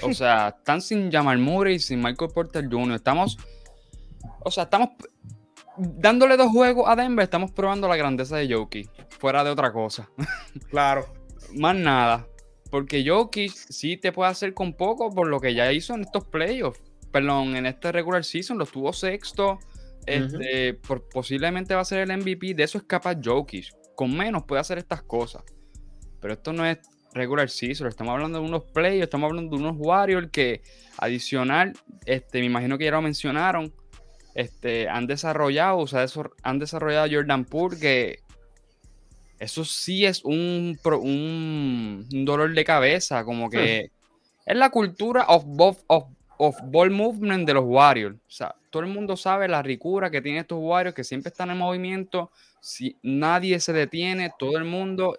O sea, están sin Jamal Murray y sin Michael Porter Jr. Estamos, o sea, estamos dándole dos juegos a Denver. Estamos probando la grandeza de Jokic. Fuera de otra cosa. Claro. Más nada. Porque Jokic sí te puede hacer con poco por lo que ya hizo en estos playoffs perdón, en este regular season lo tuvo sexto. Este, posiblemente va a ser el MVP. De eso es capaz Jokic. Con menos puede hacer estas cosas. Pero esto no es regular season. Estamos hablando de unos players, estamos hablando de unos Warriors que adicional, este, me imagino que ya lo mencionaron. Este, han desarrollado, o sea, han desarrollado Jordan Poole, que eso sí es un, un, dolor de cabeza, como que es la cultura of both of of ball movement de los Warriors. O sea, todo el mundo sabe la ricura que tienen estos Warriors, que siempre están en movimiento, si nadie se detiene, todo el mundo.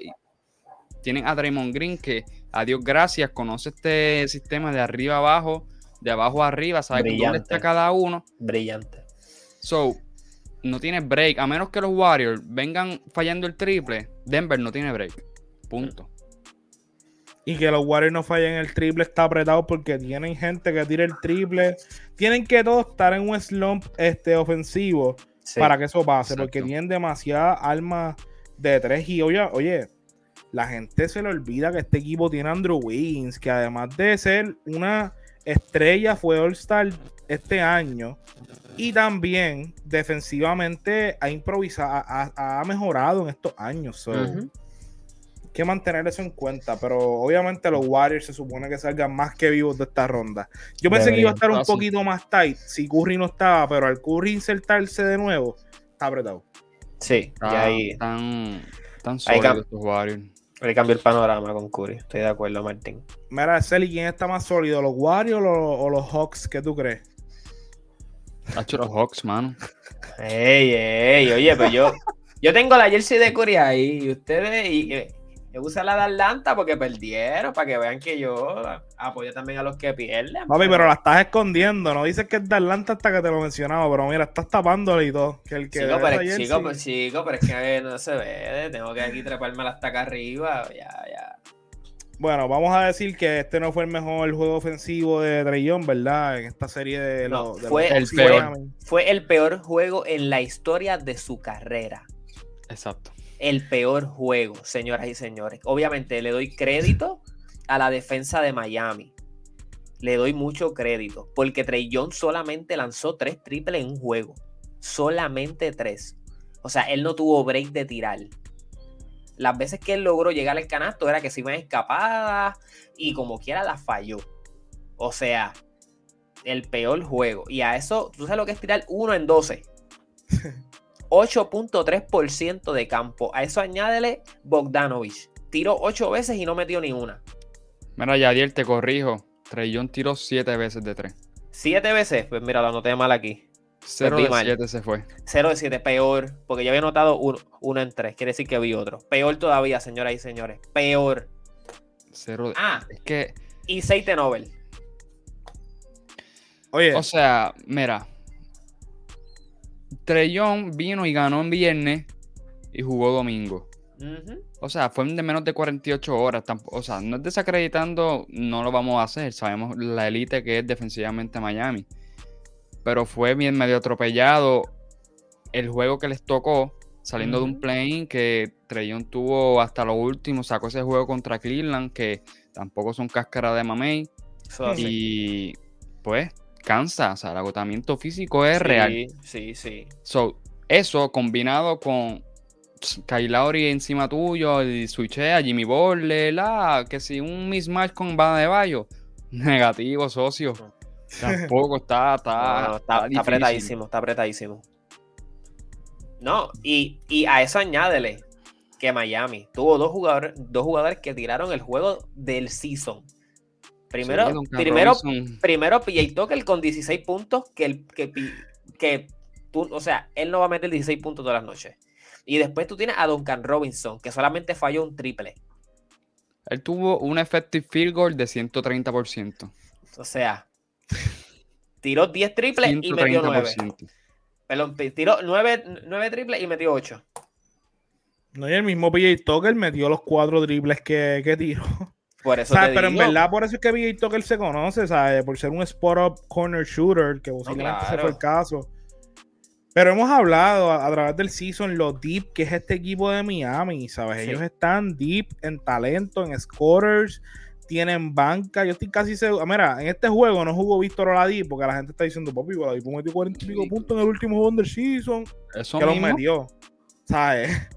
Tienen a Draymond Green, que a Dios gracias, conoce este sistema de arriba abajo, de abajo arriba, sabe dónde está cada uno. Brillante. So, no tiene break, a menos que los Warriors vengan fallando el triple, Denver no tiene break. Punto y que los Warriors no fallen el triple está apretado porque tienen gente que tire el triple. Tienen que todos estar en un slump este, ofensivo para que eso pase, porque tienen demasiadas armas de tres. Y oye, oye, la gente se le olvida que este equipo tiene a Andrew Wiggins, que además de ser una estrella, fue All-Star este año. Y también defensivamente ha improvisado, ha, mejorado en estos años que mantener eso en cuenta, pero obviamente los Warriors se supone que salgan más que vivos de esta ronda. Yo pensé que iba a estar un poquito más tight si Curry no estaba, pero al Curry insertarse de nuevo, está apretado. Sí, ya ahí. Tan, tan sólidos estos Warriors. Ahí cambió el panorama con Curry, estoy de acuerdo, Martín. Mira, Celi, ¿quién está más sólido, los Warriors o, los Hawks? ¿Qué tú crees? Hacho los Hawks, mano. Ey, ey, oye, pero yo, yo tengo la jersey de Curry ahí y ustedes, y, eh, yo usa la de Atlanta porque perdieron, para que vean que yo apoyo también a los que pierden. Papi, pero, la estás escondiendo, no dices que es de Atlanta hasta que te lo mencionaba, pero mira, estás tapándole y todo. Que el que chico, pero, chico, pues, chico, pero es que no se ve, tengo que aquí treparme hasta acá arriba, ya, ya. Bueno, vamos a decir que este no fue el mejor juego ofensivo de Trellón, ¿verdad? En esta serie de, no, fue, el peor, fue el peor juego en la historia de su carrera. Exacto el peor juego, señoras y señores. Obviamente le doy crédito a la defensa de Miami. le doy mucho crédito, porque Trey Jones solamente lanzó tres triples en un juego. Solamente tres. O sea, él no tuvo break de tirar. Las veces que él logró llegar al canasto era que se iban escapadas y como quiera la falló. O sea, el peor juego. Y a eso, tú sabes lo que es tirar 1 en 12. 8.3% de campo. A eso añádele Bogdanovich. Tiró 8 veces y no metió ni una. Mira, Yadier, te corrijo. Trellón tiró 7 veces de 3. ¿7 veces? Pues mira, lo anoté mal aquí. 0 de 7 se fue. 0 de 7, peor. Porque yo había notado 1 en 3. Quiere decir que vi otro. Peor todavía, señoras y señores. Peor. 0 de... Ah, es que. Y 6 de Nobel. Oye. O sea, mira. Trellón vino y ganó en viernes y jugó domingo. O sea, fue de menos de 48 horas. O sea, no es desacreditando, no lo vamos a hacer. Sabemos la élite que es defensivamente Miami. Pero fue bien medio atropellado el juego que les tocó, saliendo de un play que Trellón tuvo hasta lo último. Sacó ese juego contra Cleveland, que tampoco son cáscara de mamey. Y pues cansa. O sea, el agotamiento físico es real. Sí, sí, sí. So, eso combinado con Kyle Lowry encima tuyo, y switchea, Jimmy Butler, la, que si un mismatch con Bada de Bayo, negativo, socio. Tampoco está, está, No, no, está, está apretadísimo, está apretadísimo. No, y, y a eso añádele que Miami tuvo dos jugadores, dos jugadores que tiraron el juego del season. Primero, primero, Robinson, primero PJ Tucker con 16 puntos, que, el, que, que tú, o sea, él no va a meter 16 puntos todas las noches. Y después tú tienes a Duncan Robinson, que solamente falló un triple. él tuvo un effective field goal de 130%. O sea, tiró 10 triples y metió 9. 130%. Perdón, tiró 9, triples y metió 8. No, y el mismo PJ Tucker metió los cuatro triples que, que tiró. Por eso ¿Sabes? te Pero en verdad, por eso es que PJ Tucker se conoce, ¿sabes? Por ser un spot-up corner shooter, que posiblemente ese claro. fue el caso. Pero hemos hablado a, a través del season lo deep que es este equipo de Miami, ¿sabes? Sí. Ellos están deep en talento, en scorers, tienen banca. Yo estoy casi seguro. Mira, en este juego no jugó Víctor Oladipo, porque la gente está diciendo, papi, Oladipo metió 40 y pico puntos en el último juego del season Eso que los mismo. metió. ¿Sabes?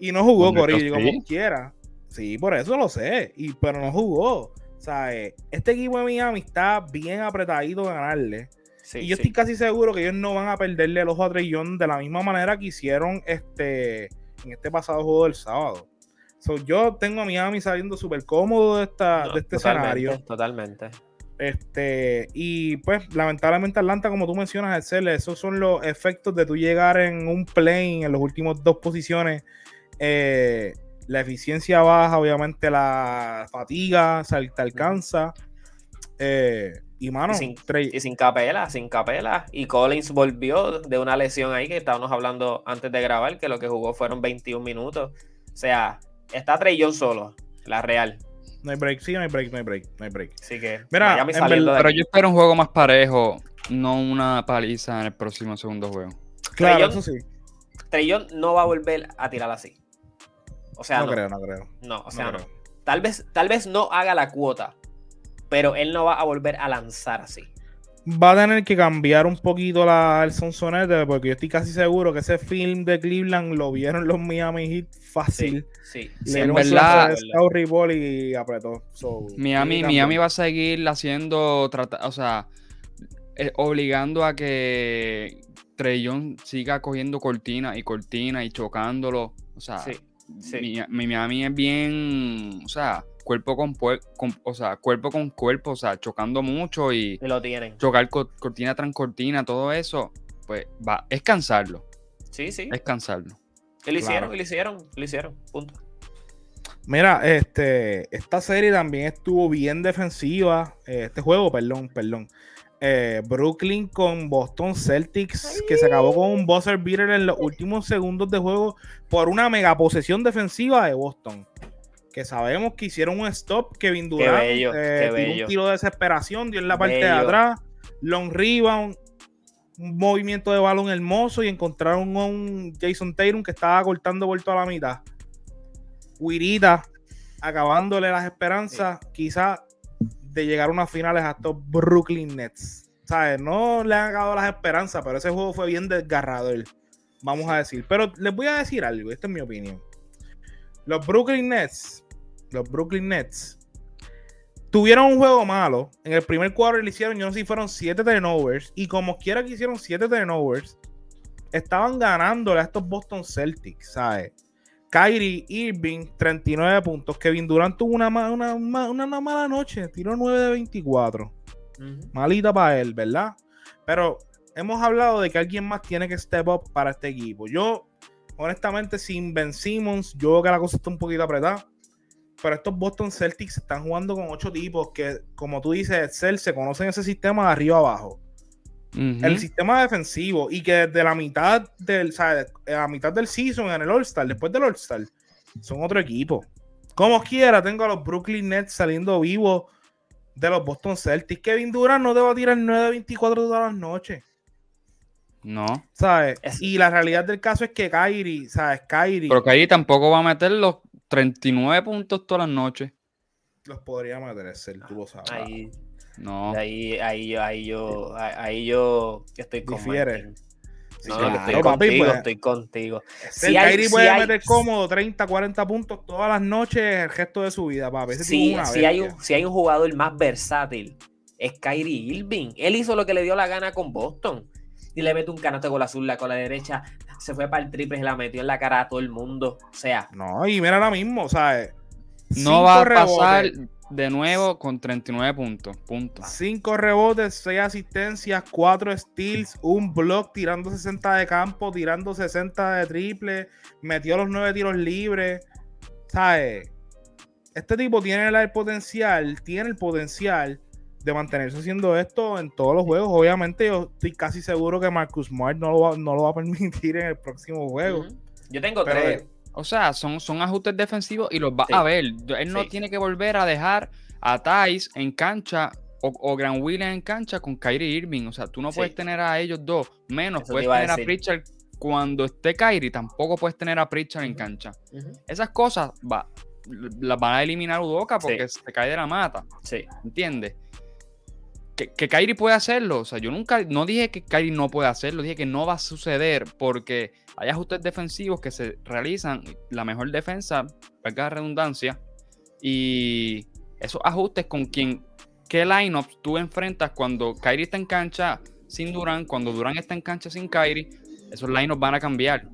Y no jugó Corillo como quiera. Sí, por eso lo sé. Y, pero no jugó. ¿Sabes? Este equipo de Miami está bien apretadito de ganarle. sí, y yo sí. estoy casi seguro que ellos no van a perderle el ojo a Trey Young de la misma manera que hicieron este, en este pasado juego del sábado. So, yo tengo a Miami saliendo súper cómodo de, esta, No, de este escenario. Totalmente. Este, y pues, lamentablemente, Atlanta, como tú mencionas, Excel, esos son los efectos de tú llegar en un plane en las últimas dos posiciones. Eh, la eficiencia baja, obviamente la fatiga se te alcanza. Eh, y mano, Y sin- Trey- Y sin capela, sin capela. Y Collins volvió de una lesión ahí que estábamos hablando antes de grabar, que lo que jugó fueron 21 minutos. O sea, está Trey Young solo, la real. no hay break, sí, no hay break, no hay break, no hay break. Así que Mira, en Pero aquí. yo espero un juego más parejo, no una paliza en el próximo segundo juego. Claro, Young- eso sí. Trey Young no va a volver a tirar así. O sea, no, no, creo, no creo. no, o sea, no. Tal vez, tal vez no haga la cuota, pero él no va a volver a lanzar así. Va a tener que cambiar un poquito la, el sonsonete porque yo estoy casi seguro que ese film de Cleveland lo vieron los Miami Heat fácil. Sí, Le sí, en verdad- ball y apretó. So, Miami, Miami va a seguir haciendo, trata- o sea, eh, obligando a que Trellón siga cogiendo cortina y cortina y chocándolo. O sea, sí, sí. Mi, mi Miami es bien, o sea, cuerpo con, puer- con- o sea, cuerpo con cuerpo, o sea, chocando mucho y Y lo tienen. chocar co- cortina tras cortina, todo eso, pues va, es cansarlo, Sí, sí. es cansarlo. Y lo hicieron, Claro. y lo hicieron, lo hicieron. Punto. Mira, este, esta serie también estuvo bien defensiva. eh, Este juego, perdón, perdón. Eh, Brooklyn con Boston Celtics, que se acabó con un buzzer beater en los últimos segundos de juego por una mega posesión defensiva de Boston. Que sabemos que hicieron un stop. Kevin Durant bello, eh, tiró un tiro de desesperación, dio en la parte de atrás, long rebound, un movimiento de balón hermoso y encontraron a un Jason Tatum que estaba cortando por toda la mitad. Wirita acabándole las esperanzas, quizá de llegar a unas finales a estos Brooklyn Nets. ¿Sabes? No le han acabado las esperanzas, pero ese juego fue bien desgarrador, vamos a decir. Pero les voy a decir algo, esta es mi opinión. Los Brooklyn Nets, los Brooklyn Nets, tuvieron un juego malo. En el primer cuadro le hicieron, yo no sé si fueron 7 turnovers. Y como quiera que hicieron 7 turnovers, estaban ganándole a estos Boston Celtics, ¿sabes? Kyrie Irving, 39 puntos. Kevin Durant tuvo una, una, una, mala noche, tiró 9 de 24. Malita para él, ¿verdad? Pero hemos hablado de que alguien más tiene que step up para este equipo. Yo, honestamente, sin Ben Simmons, yo veo que la cosa está un poquito apretada. Pero estos Boston Celtics están jugando con ocho tipos que, como tú dices, Excel, se conocen ese sistema de arriba abajo. El sistema defensivo y que desde la mitad del, la mitad del season en el All-Star, después del All-Star, son otro equipo. Como quiera, tengo a los Brooklyn Nets saliendo vivos de los Boston Celtics. Kevin Durant no te va a tirar 9-24 todas las noches. No. ¿Sabes? Y la realidad del caso es que Kyrie, ¿sabes? Kyrie. Pero Kyrie tampoco va a meter los 39 puntos todas las noches. Los podría meter, ese, tú lo sabes. Ahí, no. Ahí, ahí, yo, ahí yo, ahí yo estoy con Difiere. no, claro, estoy, contigo, pues, estoy contigo, Si el Kyrie puede meter cómodo 30, 40 puntos todas las noches el gesto de su vida, papi. si, hay un, si hay un jugador más versátil, es Kyrie Irving. Él hizo lo que le dio la gana con Boston. Y le mete un canasto con la azul, con la derecha. Se fue para el triple, se la metió en la cara a todo el mundo. O sea. No, y mira ahora mismo, ¿sabes? No va a pasar de nuevo con 39 puntos. Punto. 5 rebotes, 6 asistencias, 4 steals, un block tirando 60 de campo, tirando 60 de triple, metió los 9 tiros libres. ¿Sabes? Este tipo tiene el potencial, tiene el potencial de mantenerse haciendo esto en todos los juegos. Obviamente, yo estoy casi seguro que Marcus Smart no lo va, no lo va a permitir en el próximo juego. Yo tengo tres. O sea, son, son ajustes defensivos y los va a ver. Él no tiene que volver a dejar a Thais en cancha o, o Grant Williams en cancha con Kyrie Irving. O sea, tú no puedes tener a ellos dos. Menos puedes tener a, Pritchard cuando esté Kyrie. Tampoco puedes tener a Pritchard en cancha. Esas cosas va, las van a eliminar Udoka porque se cae de la mata. Sí. ¿Entiendes? Que, que Kyrie puede hacerlo. O sea, yo nunca, no dije que Kyrie no puede hacerlo, dije que no va a suceder porque hay ajustes defensivos que se realizan, la mejor defensa, valga la redundancia, y esos ajustes con quien, qué lineups tú enfrentas cuando Kyrie está en cancha sin Durán, cuando Durán está en cancha sin Kyrie, esos lineups van a cambiar.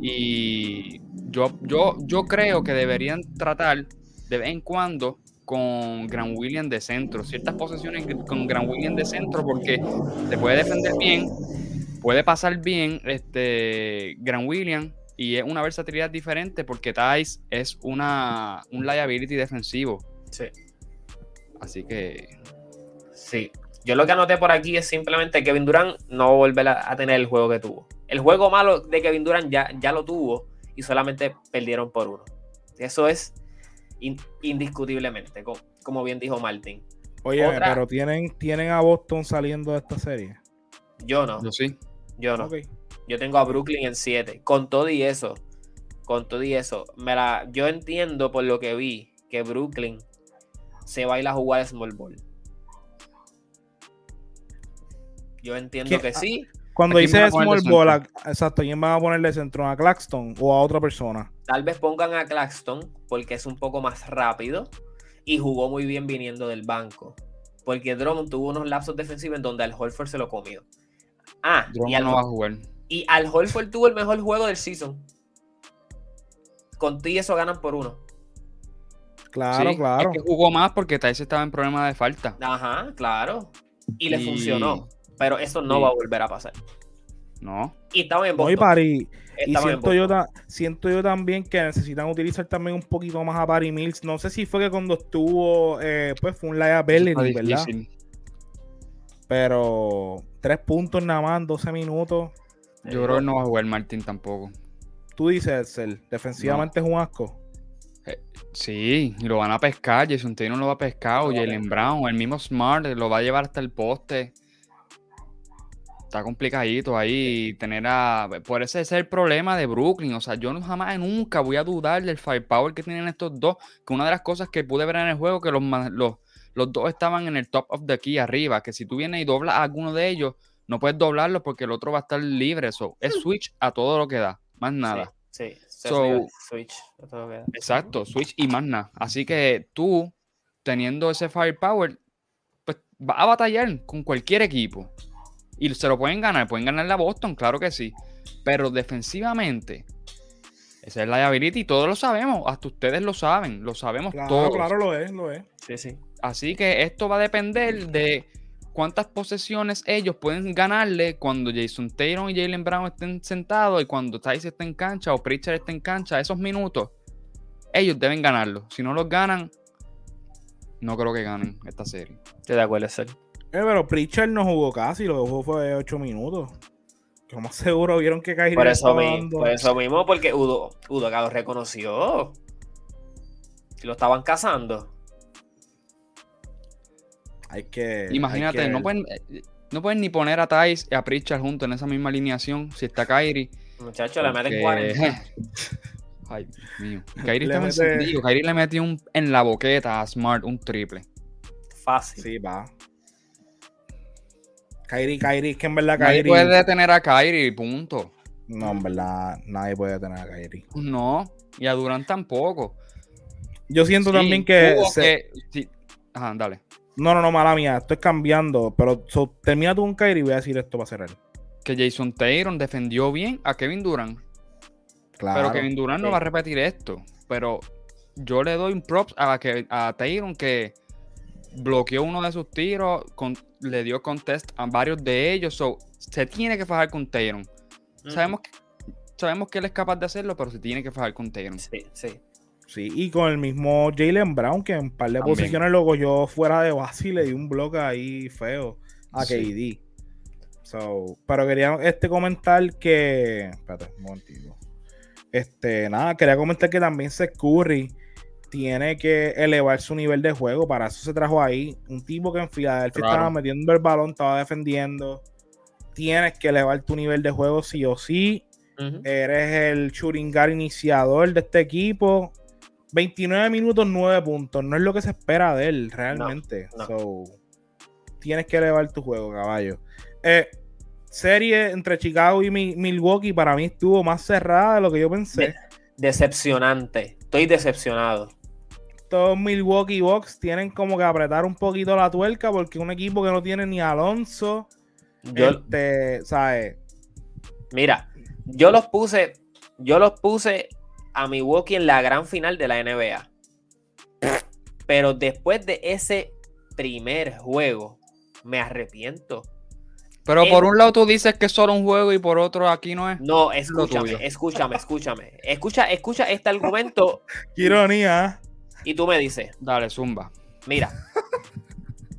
Y yo, yo, yo creo que deberían tratar de vez en cuando con Gran William de centro, ciertas posiciones con Gran William de centro porque se puede defender bien, puede pasar bien este Gran William y es una versatilidad diferente porque Thais es una, un liability defensivo. Sí. Así que. Sí. Yo lo que anoté por aquí es simplemente que Kevin Durant no volver a, tener el juego que tuvo. El juego malo de Kevin Durant ya, ya lo tuvo y solamente perdieron por uno. Eso es indiscutiblemente, como, bien dijo Martin. Oye, pero ¿tienen, ¿tienen a Boston saliendo de esta serie? Yo no. Yo sí. Yo no. Yo tengo a Brooklyn en 7. Con todo y eso, con todo y eso, me la, yo entiendo por lo que vi que Brooklyn se va a ir a jugar Small Ball. Yo entiendo que sí. Cuando dice Small Ball, exacto, ¿quién van a ponerle centro? ¿A Claxton o a otra persona? Tal vez pongan a Claxton porque es un poco más rápido y jugó muy bien viniendo del banco. Porque Drummond tuvo unos lapsos defensivos en donde al Holford se lo comió. Ah, y al, no va a jugar. Y Al Holford tuvo el mejor juego del season. Con ti eso ganan por uno. Claro, claro. Es que jugó más porque Thais estaba en problema de falta. Ajá, claro. Y, le funcionó. Pero eso no va a volver a pasar. No. Y estaba en Boston. y, siento, yo siento yo también que necesitan utilizar también un poquito más a Barry Mills. No sé si fue que cuando estuvo, eh, pues fue un liability, ¿verdad? Pero tres puntos nada más en 12 minutos. Yo creo que no va a jugar Martín tampoco. Tú dices, el defensivamente es un asco. Eh, sí, lo van a pescar. Jason Taylor lo va a pescar. O Jalen Brown, el mismo Smart, lo va a llevar hasta el poste. Está complicadito ahí tener a. Por ese es el problema de Brooklyn. O sea, yo jamás, nunca voy a dudar del firepower que tienen estos dos. Que una de las cosas que pude ver en el juego, que los, los los dos estaban en el top of the key arriba, que si tú vienes y doblas a alguno de ellos, no puedes doblarlo porque el otro va a estar libre. So, es switch a todo lo que da, más nada. Sí, sí. So- Switch. a todo lo que da. Exacto, switch y más nada. Así que tú, teniendo ese firepower, pues vas a batallar con cualquier equipo. Y se lo pueden ganar, pueden ganar la Boston, claro que sí. Pero defensivamente, esa es la liability y todos lo sabemos, hasta ustedes lo saben, lo sabemos Claro, todos. claro, lo es, lo es. Sí, sí. Así que esto va a depender de cuántas posesiones ellos pueden ganarle cuando Jason Taylor y Jalen Brown estén sentados y cuando Tice esté en cancha o Pritchard esté en cancha, esos minutos, ellos deben ganarlo. Si no los ganan, no creo que ganen esta serie. Estoy de acuerdo, Sir. Eh, pero Pritchard no jugó casi, lo que jugó fue 8 minutos. Que más seguro vieron que Kyrie Por eso, mi- por eso mismo, porque Udo, Udo acá lo reconoció. Y lo estaban cazando. Hay que. Imagínate, hay que no, pueden, eh, no pueden ni poner a Tice y a Pritchard juntos en esa misma alineación si está Kyrie. Muchachos, le meten porque- 40. Ay, Dios mío. Kyrie Le estaba mete- encendido. Kyrie le metió un, en la boqueta a Smart un triple. Fácil. Sí, va. Kyrie, Kyrie, es que en verdad Nadie Kyrie. puede detener a Kyrie, punto. No, en verdad, nadie puede tener a Kyrie. No, y a Durant tampoco. Yo siento Sí, también que, se- que- sí. Ajá, dale. No, no, no, mala mía. Estoy cambiando. Pero so, termina tú con Kyrie y voy a decir esto va a ser él. Que Jason Taylor defendió bien a Kevin Durant. Claro. Pero Kevin Durant no va a repetir esto. Pero yo le doy un props a, que, a Taylor que bloqueó uno de sus tiros, con- le dio contest a varios de ellos. So, se tiene que fajar con Taylor. Mm. Sabemos, que, sabemos que él es capaz de hacerlo, pero se tiene que fajar con Taylor. Sí, sí. Sí, y con el mismo Jalen Brown, que en un par de También. posiciones lo cogió fuera de base y le dio un bloque ahí feo a Sí. KD. So, pero quería este comentar que. Espérate, un momentito. Este, nada, quería comentar que también Seth Curry tiene que elevar su nivel de juego. Para eso se trajo ahí. Un tipo que en Filadelfia Claro. estaba metiendo el balón, estaba defendiendo. Tienes que elevar tu nivel de juego sí o sí. Eres el shooting guard iniciador de este equipo. 29 minutos, 9 puntos. No es lo que se espera de él realmente. no. So, tienes que elevar tu juego, caballo. Eh, serie entre Chicago y Mi- Milwaukee para mí estuvo más cerrada de lo que yo pensé. De- decepcionante. Estoy decepcionado. Estos Milwaukee Bucks tienen como que apretar un poquito la tuerca porque un equipo que no tiene ni Alonso, Yo, este, ¿sabes? mira, yo los puse, yo los puse a Milwaukee en la gran final de la NBA. Pero después de ese primer juego, me arrepiento. Pero Eh, por un lado tú dices que es solo un juego y por otro aquí no es. No, tuyo. escúchame, escúchame, escúchame. Escucha, escucha este argumento Qué ironía. y tú me dices, Dale, zumba. mira,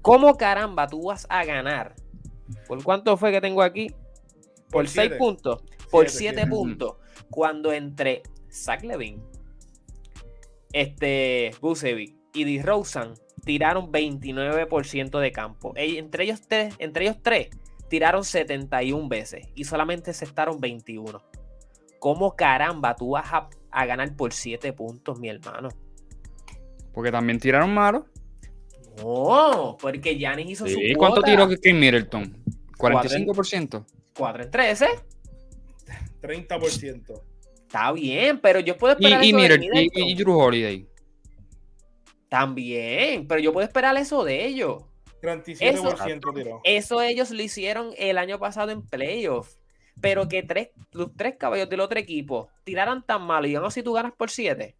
¿cómo caramba tú vas a ganar? ¿Por cuánto fue que tengo aquí? Por Por 6 siete. puntos, por Siete, 7 siete. puntos. Cuando entre Zach Levine, este Bucevic y DeRozan tiraron 29% de campo. Entre ellos tres, entre ellos tres tiraron 71 veces y solamente aceptaron 21. ¿Cómo caramba tú vas a, a ganar por 7 puntos, mi hermano? Porque también tiraron malo. No, porque Giannis hizo su Sí, ¿Cuánto cuota. tiró Kim Middleton? 45%. 4 en 13. 30%. Está bien, pero yo puedo Y, esperar y, eso de Middleton, y, Middleton. y Drew Holiday. También, pero yo puedo esperar eso de ellos. 37% tiró. Eso ellos lo hicieron el año pasado en playoffs. Pero que tres, los tres caballos del otro equipo tiraran tan mal y aún así tú ganas por 7.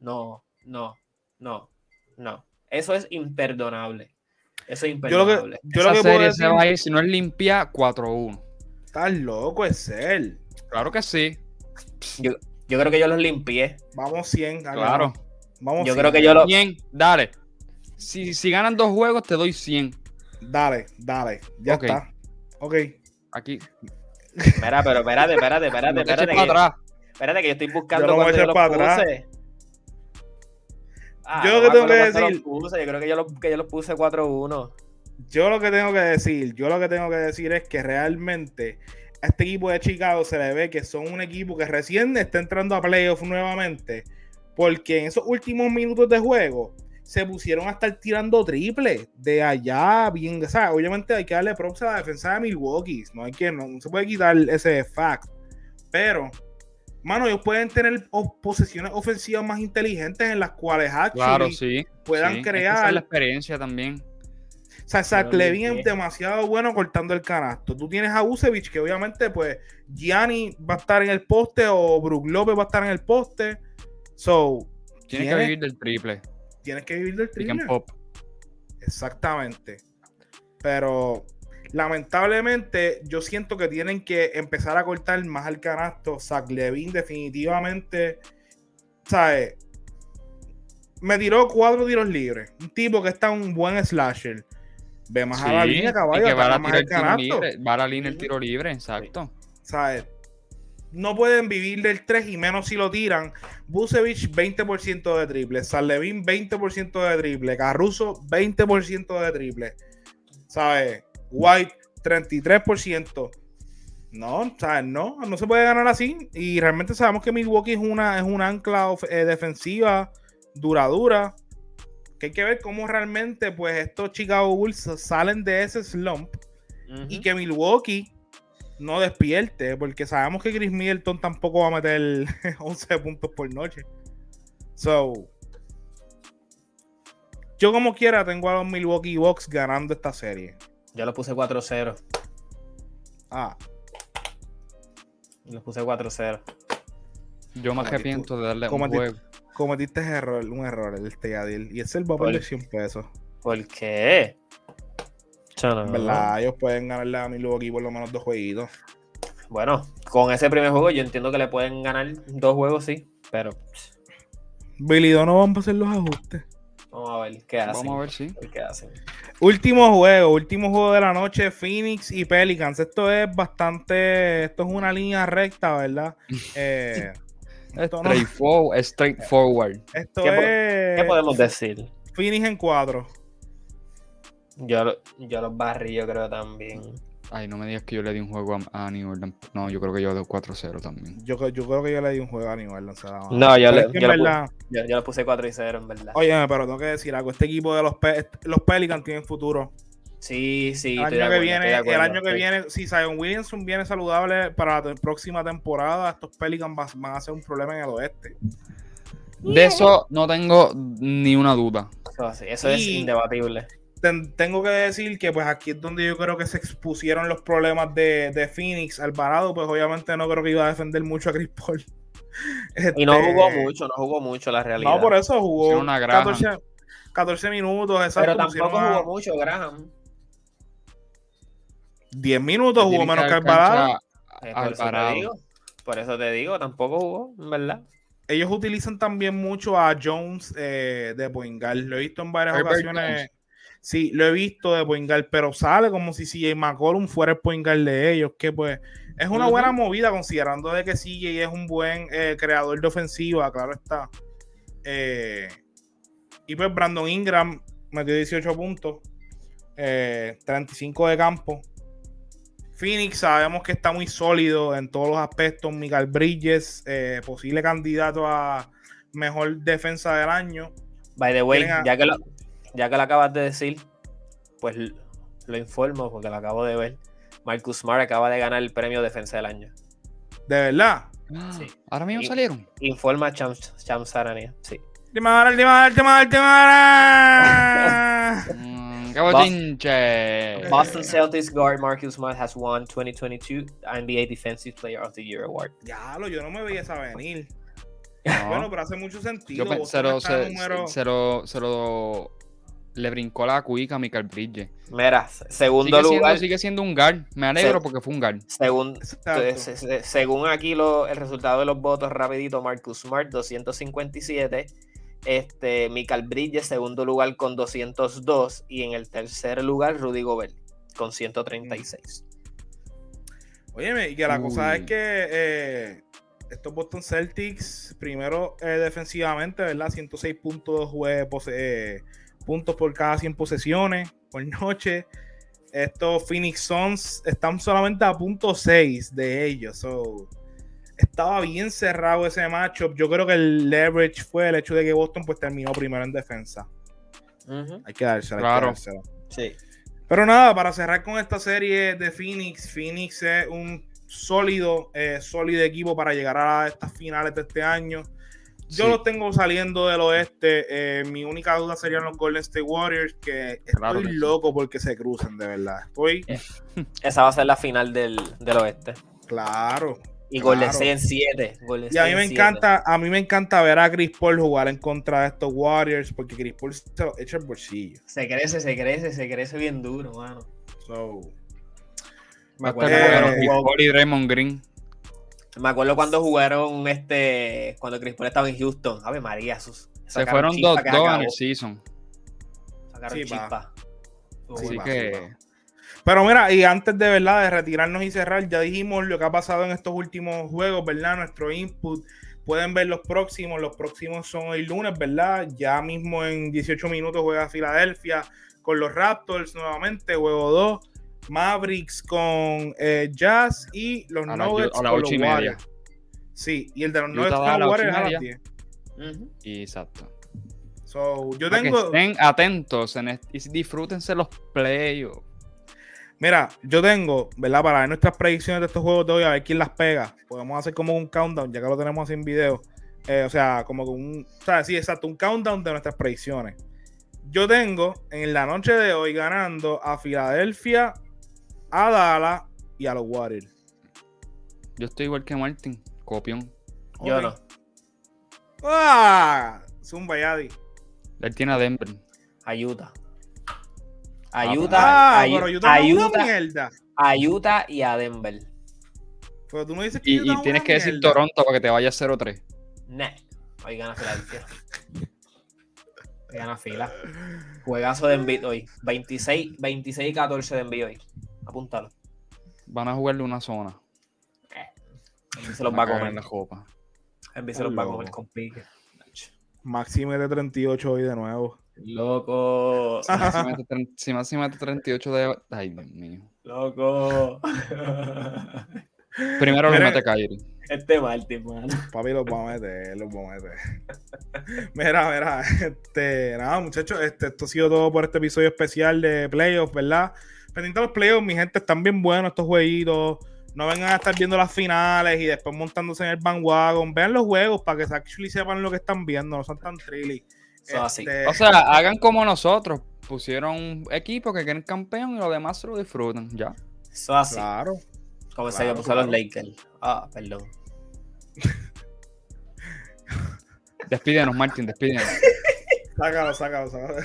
No, no, no, no. Eso es imperdonable. Eso es Yo lo que, imperdonable. yo Esa lo que puedo serie decir, se va a ir, si no es limpia, 4-1. estás loco, es él. Claro que sí. Yo, yo creo que yo los limpié. Vamos 100. acá. Claro. Vamos Yo 100. creo que yo lo. 100, dale. Si, si ganan dos juegos, te doy 100. Dale, dale. Ya Ok. está. Ok. Aquí. Espera, pero espérate, espérate, espérate, No te espérate. para que- atrás. Espérate que yo estoy buscando Yo no yo los para atrás. puse. Ah, Yo lo que tengo que los decir- puse, Yo creo que yo, los, que yo los puse 4-1. Yo lo que tengo que decir, yo lo que tengo que decir es que realmente a este equipo de Chicago se le ve que son un equipo que recién está entrando a playoffs nuevamente, porque en esos últimos minutos de juego se pusieron a estar tirando triple de allá, bien, o sea, obviamente hay que darle props a la defensa de Milwaukee, no hay que, no, no se puede quitar ese fact, pero, mano, ellos pueden tener posesiones ofensivas más inteligentes en las cuales actually Claro, sí. puedan sí. Crear, esa es la experiencia también. Sea, Zach Pero Levin bien, es demasiado bueno cortando el canasto. Tú tienes a Usevich, que obviamente, pues, Gianni va a estar en el poste o Brook López va a estar en el poste. So, Tiene que tienes, vivir del triple. tienes que vivir del triple. pop. Exactamente. Pero, lamentablemente, yo siento que tienen que empezar a cortar más al canasto. Zach Levin, definitivamente, ¿sabes? Me tiró cuatro tiros libres. Un tipo que está un buen slasher. Ve más a la línea, y caballo. que va a tirar el tiro libre. Va a la línea el tiro libre, exacto. ¿sabes? No pueden vivir del 3 y menos si lo tiran. Busevich 20% de triple, Salevin 20% de triple, Caruso 20% de triple. ¿Sabes? White 33%. No, ¿sabes? No, no se puede ganar así. Y realmente sabemos que Milwaukee es una, es una ancla of- eh, defensiva duradura. Que hay que ver cómo realmente pues estos Chicago Bulls salen de ese slump y que Milwaukee no despierte, porque sabemos que Chris Middleton tampoco va a meter 11 puntos por noche. So, yo como quiera tengo a los Milwaukee Bucks ganando esta serie. Yo lo puse 4-0. Ah, Lo puse 4-0. Yo me arrepiento de darle un juego. Cometiste error, un error el Teadil. Y ese el va a perder 100 pesos. ¿Por qué? ¿Verdad? Ellos pueden ganarle a Milwaukee por lo menos dos jueguitos. Bueno, con ese primer juego yo entiendo que le pueden ganar dos juegos, sí. Pero Billy Donovan va a hacer los ajustes. vamos a ver qué hacen. Vamos a ver qué hacen. Último juego, último juego de la noche, Phoenix y Pelicans. Esto es bastante, esto es una línea recta, ¿verdad? Eh, esto no- Straightforward. straightforward. esto ¿Qué es ¿Qué podemos decir? Phoenix en cuatro. Yo, lo- yo los barrí, yo creo también. Ay, no me digas que yo le di un juego a, a New Orleans. No, yo creo que yo de 4-0 también. Yo, creo- yo creo que yo le di un juego a nivel lanzado. No, yo le- yo le verdad, Yo, yo los puse 4 y 0, en verdad. Oye, pero tengo que decir algo. Este equipo de los, Pe- los Pelicans tienen futuro. Sí, sí. El año que acuerdo, viene, el año que sí. viene, si Zion Williamson viene saludable para la próxima temporada, estos Pelicans va- van a ser un problema en el oeste. De eso no tengo ni una duda. Eso, sí, eso es indebatible. ten- tengo que decir que pues aquí es donde yo creo que se expusieron los problemas de, de Phoenix. Alvarado, pues obviamente no creo que iba a defender mucho a Chris Paul. Y no Este, jugó mucho, no jugó mucho la realidad. No, por eso jugó una granja. 14, 14 minutos, exacto. Pero tampoco a- jugó mucho, Graham. 10 minutos, jugó menos que Alvarado. Eh, por, eso te Alvarado. digo, por eso te digo, tampoco jugó, en verdad. Ellos utilizan también mucho a Jones eh, de Poingal. Lo he visto en varias Herbert ocasiones. Jones. Sí, lo he visto de Poingal, pero sale como si CJ McCollum fuera el Poingal de ellos, que pues es una buena movida considerando de que CJ es un buen eh, creador de ofensiva, claro está. Eh, y pues Brandon Ingram metió 18 puntos, eh, 35 de campo. Phoenix sabemos que está muy sólido en todos los aspectos. Michael Bridges, eh, posible candidato a mejor defensa del año. By the way, a- ya que, lo, ya que lo acabas de decir, pues lo informo porque lo acabo de ver. Marcus Smart acaba de ganar el premio Defensa del Año. De verdad. Ah, Sí. Ahora mismo salieron. Informa a Cham, Cham Sarania. Sí. Última hora, última hora, última hora, última hora. Mm, ¡Qué bochinche! Boston Celtics guard Marcus Smart has won 2022 NBA Defensive Player of the Year award. Diablo, yo no me veía esa venir. No, Bueno, pero hace mucho sentido. yo se lo, se, número- se lo- se lo- le brincó la cuica a Michael Bridges. Mira, segundo Sigue siendo, lugar, sigue siendo un guard. Me alegro porque fue un guard. según, se- según aquí lo- el resultado de los votos rapidito, Marcus Smart 257, este, Michael Bridges segundo lugar con 202 y en el tercer lugar Rudy Gobert con 136. Óyeme, y que la cosa es que eh, estos Boston Celtics, primero eh, defensivamente, ¿verdad? 106 puntos, jue- pose- eh, puntos por cada 100 posesiones por noche. Estos Phoenix Suns están solamente a punto 6 de ellos. So, estaba bien cerrado ese matchup. Yo creo que el leverage fue el hecho de que Boston pues terminó primero en defensa. Hay que dársela. hay que Claro. dársela. Sí. Pero nada, para cerrar con esta serie de Phoenix, Phoenix es un sólido, eh, sólido equipo para llegar a estas finales de este año. Yo Sí. los tengo saliendo del oeste. eh, mi única duda serían los Golden State Warriors, que estoy Claro que sí. loco porque se crucen, de verdad. Estoy Esa va a ser la final del, del oeste. claro. Y Claro. Golden State en 7. Y a mí me encanta, a mí me encanta ver a Chris Paul jugar en contra de estos Warriors, porque Chris Paul se lo echa el bolsillo. Se crece, se crece, se crece bien duro, mano. So, Me acuerdo, Eh, Chris Paul y Draymond Green. me acuerdo cuando jugaron este. Cuando Chris Paul estaba en Houston. Ave María, sus. Se fueron 2-2 en el season. Sacaron Sí, pa. chispa. Así que Pero mira, y antes de verdad de retirarnos y cerrar, ya dijimos lo que ha pasado en estos últimos juegos, ¿verdad? Nuestro input. Pueden ver los próximos. Los próximos son hoy lunes, ¿verdad? Ya mismo en 18 minutos juega Filadelfia con los Raptors nuevamente, juego 2. Mavericks con eh, Jazz y los A Nuggets a las con los. Warriors. Sí, y el de los Nuggets con a los Warriors es a las media. 10. Ujú. y exacto. So, yo que tengo. estén atentos en y disfrútense los playoffs. Mira, yo tengo, ¿verdad? Para ver nuestras predicciones de estos juegos de hoy, a ver quién las pega. Podemos hacer como un countdown, ya que lo tenemos así en video. Eh, o sea, como un. O sea, sí, exacto, un countdown de nuestras predicciones. Yo tengo en la noche de hoy ganando a Filadelfia, a Dallas y a los Warriors. Yo estoy igual que Martin, copión. Yo no. ¡Ah! Zumba, Yadi. Él tiene a Denver. Ayuda. Ah, Ayuda, Ah, pero Utah no es una ayuda, mierda. ayuda y a Denver. Pero tú no dices que Y, Utah y tienes que decir mierda. Toronto para que te vaya 0-3. Nah. Hoy gana Filadelfia. Hoy gana fila. Juegazo de Embiid hoy. 26, 26 y 14 de Embiid hoy. Apúntalo. Van a jugarle una zona. Embiid se los va a comer. en la copa. Se los va a comer con pique. Maxime de 38 hoy de nuevo. Loco. Si tre- Si Maxi mete 38 de. Ay, Dios mío. Loco. Primero lo Mira. mete Kyrie. Este Martin, mano. Papi, los va a meter, los va a meter. mira, mira, este, nada, muchachos, este, esto ha sido todo por este episodio especial de Playoffs, ¿verdad? Pendiente a los Playoffs, mi gente, están bien buenos estos jueguitos. No vengan a estar viendo las finales y después montándose en el bandwagon. Vean los juegos para que actually sepan lo que están viendo, no son tan trilly. Así. Este, O sea, hagan como nosotros. Pusieron un equipo que quieren campeón y los demás se lo disfrutan. Ya. Eso así. claro. Como se claro, puso claro. los Lakers. Ah, perdón. Despídenos, Martin, despídenos. Sácalo, sácalo, sácalo.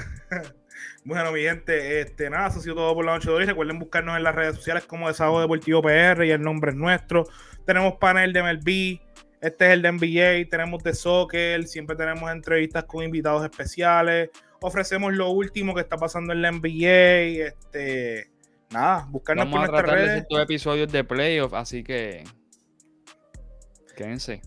Bueno, mi gente, este, nada, eso ha sido todo por la noche de hoy. Recuerden buscarnos en las redes sociales como Desahogo Deportivo PR y el nombre es nuestro. Tenemos panel de MLB, este es el de NBA, tenemos de soccer, siempre tenemos entrevistas con invitados especiales. Ofrecemos lo último que está pasando en la NBA. Este, nada, buscarnos Vamos a por nuestras redes. dos episodios de playoff, así que. Quédense.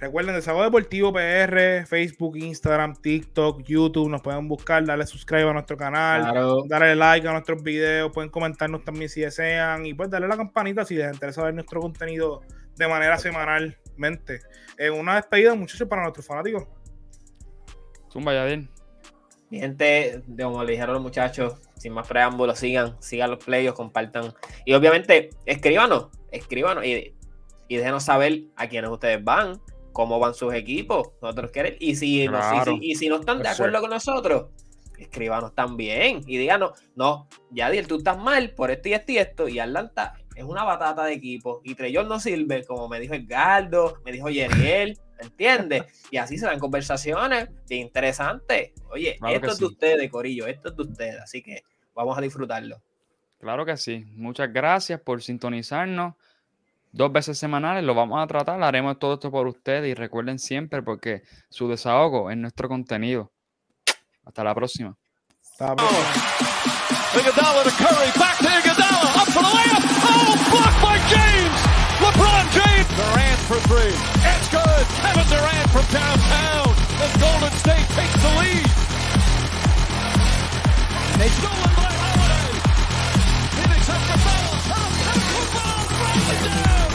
Recuerden, Desahogo Deportivo PR, Facebook, Instagram, TikTok, YouTube. Nos pueden buscar, darle subscribe a nuestro canal. Claro. darle like a nuestros videos, pueden comentarnos también si desean y pues darle la campanita si les interesa ver nuestro contenido de manera semanalmente. Eh, una despedida, muchachos, para nuestros fanáticos. Zumba, Yadiel. Mi gente, de como le dijeron los muchachos, sin más preámbulos, sigan, sigan los playoffs, compartan. Y obviamente, escríbanos, escríbanos y, y déjenos saber a quiénes ustedes van, cómo van sus equipos, nosotros queremos. Y si, no- Claro. y si, y si no están de Yes, acuerdo con nosotros, escríbanos también y díganos, no, Yadiel, tú estás mal por esto y esto y esto. Y Atlanta es una batata de equipo. Y Trellón no sirve, como me dijo Edgardo, me dijo Yeriel, ¿entiendes? Y así se dan conversaciones bien interesantes. Oye, Claro esto es sí. de ustedes, Corillo, esto es de ustedes. Así que vamos a disfrutarlo. Claro que sí. Muchas gracias por sintonizarnos. Dos veces semanales lo vamos a tratar. Haremos todo esto por ustedes y recuerden siempre porque su desahogo es nuestro contenido. Hasta la próxima. Hasta la próxima. Iguodala to Curry, back to Iguodala, up for the layup. Oh, for three. It's good. Kevin Durant from downtown. The Golden State takes the lead. And they stolen by Holiday. Phoenix the for foul. Turtle, the ball, down.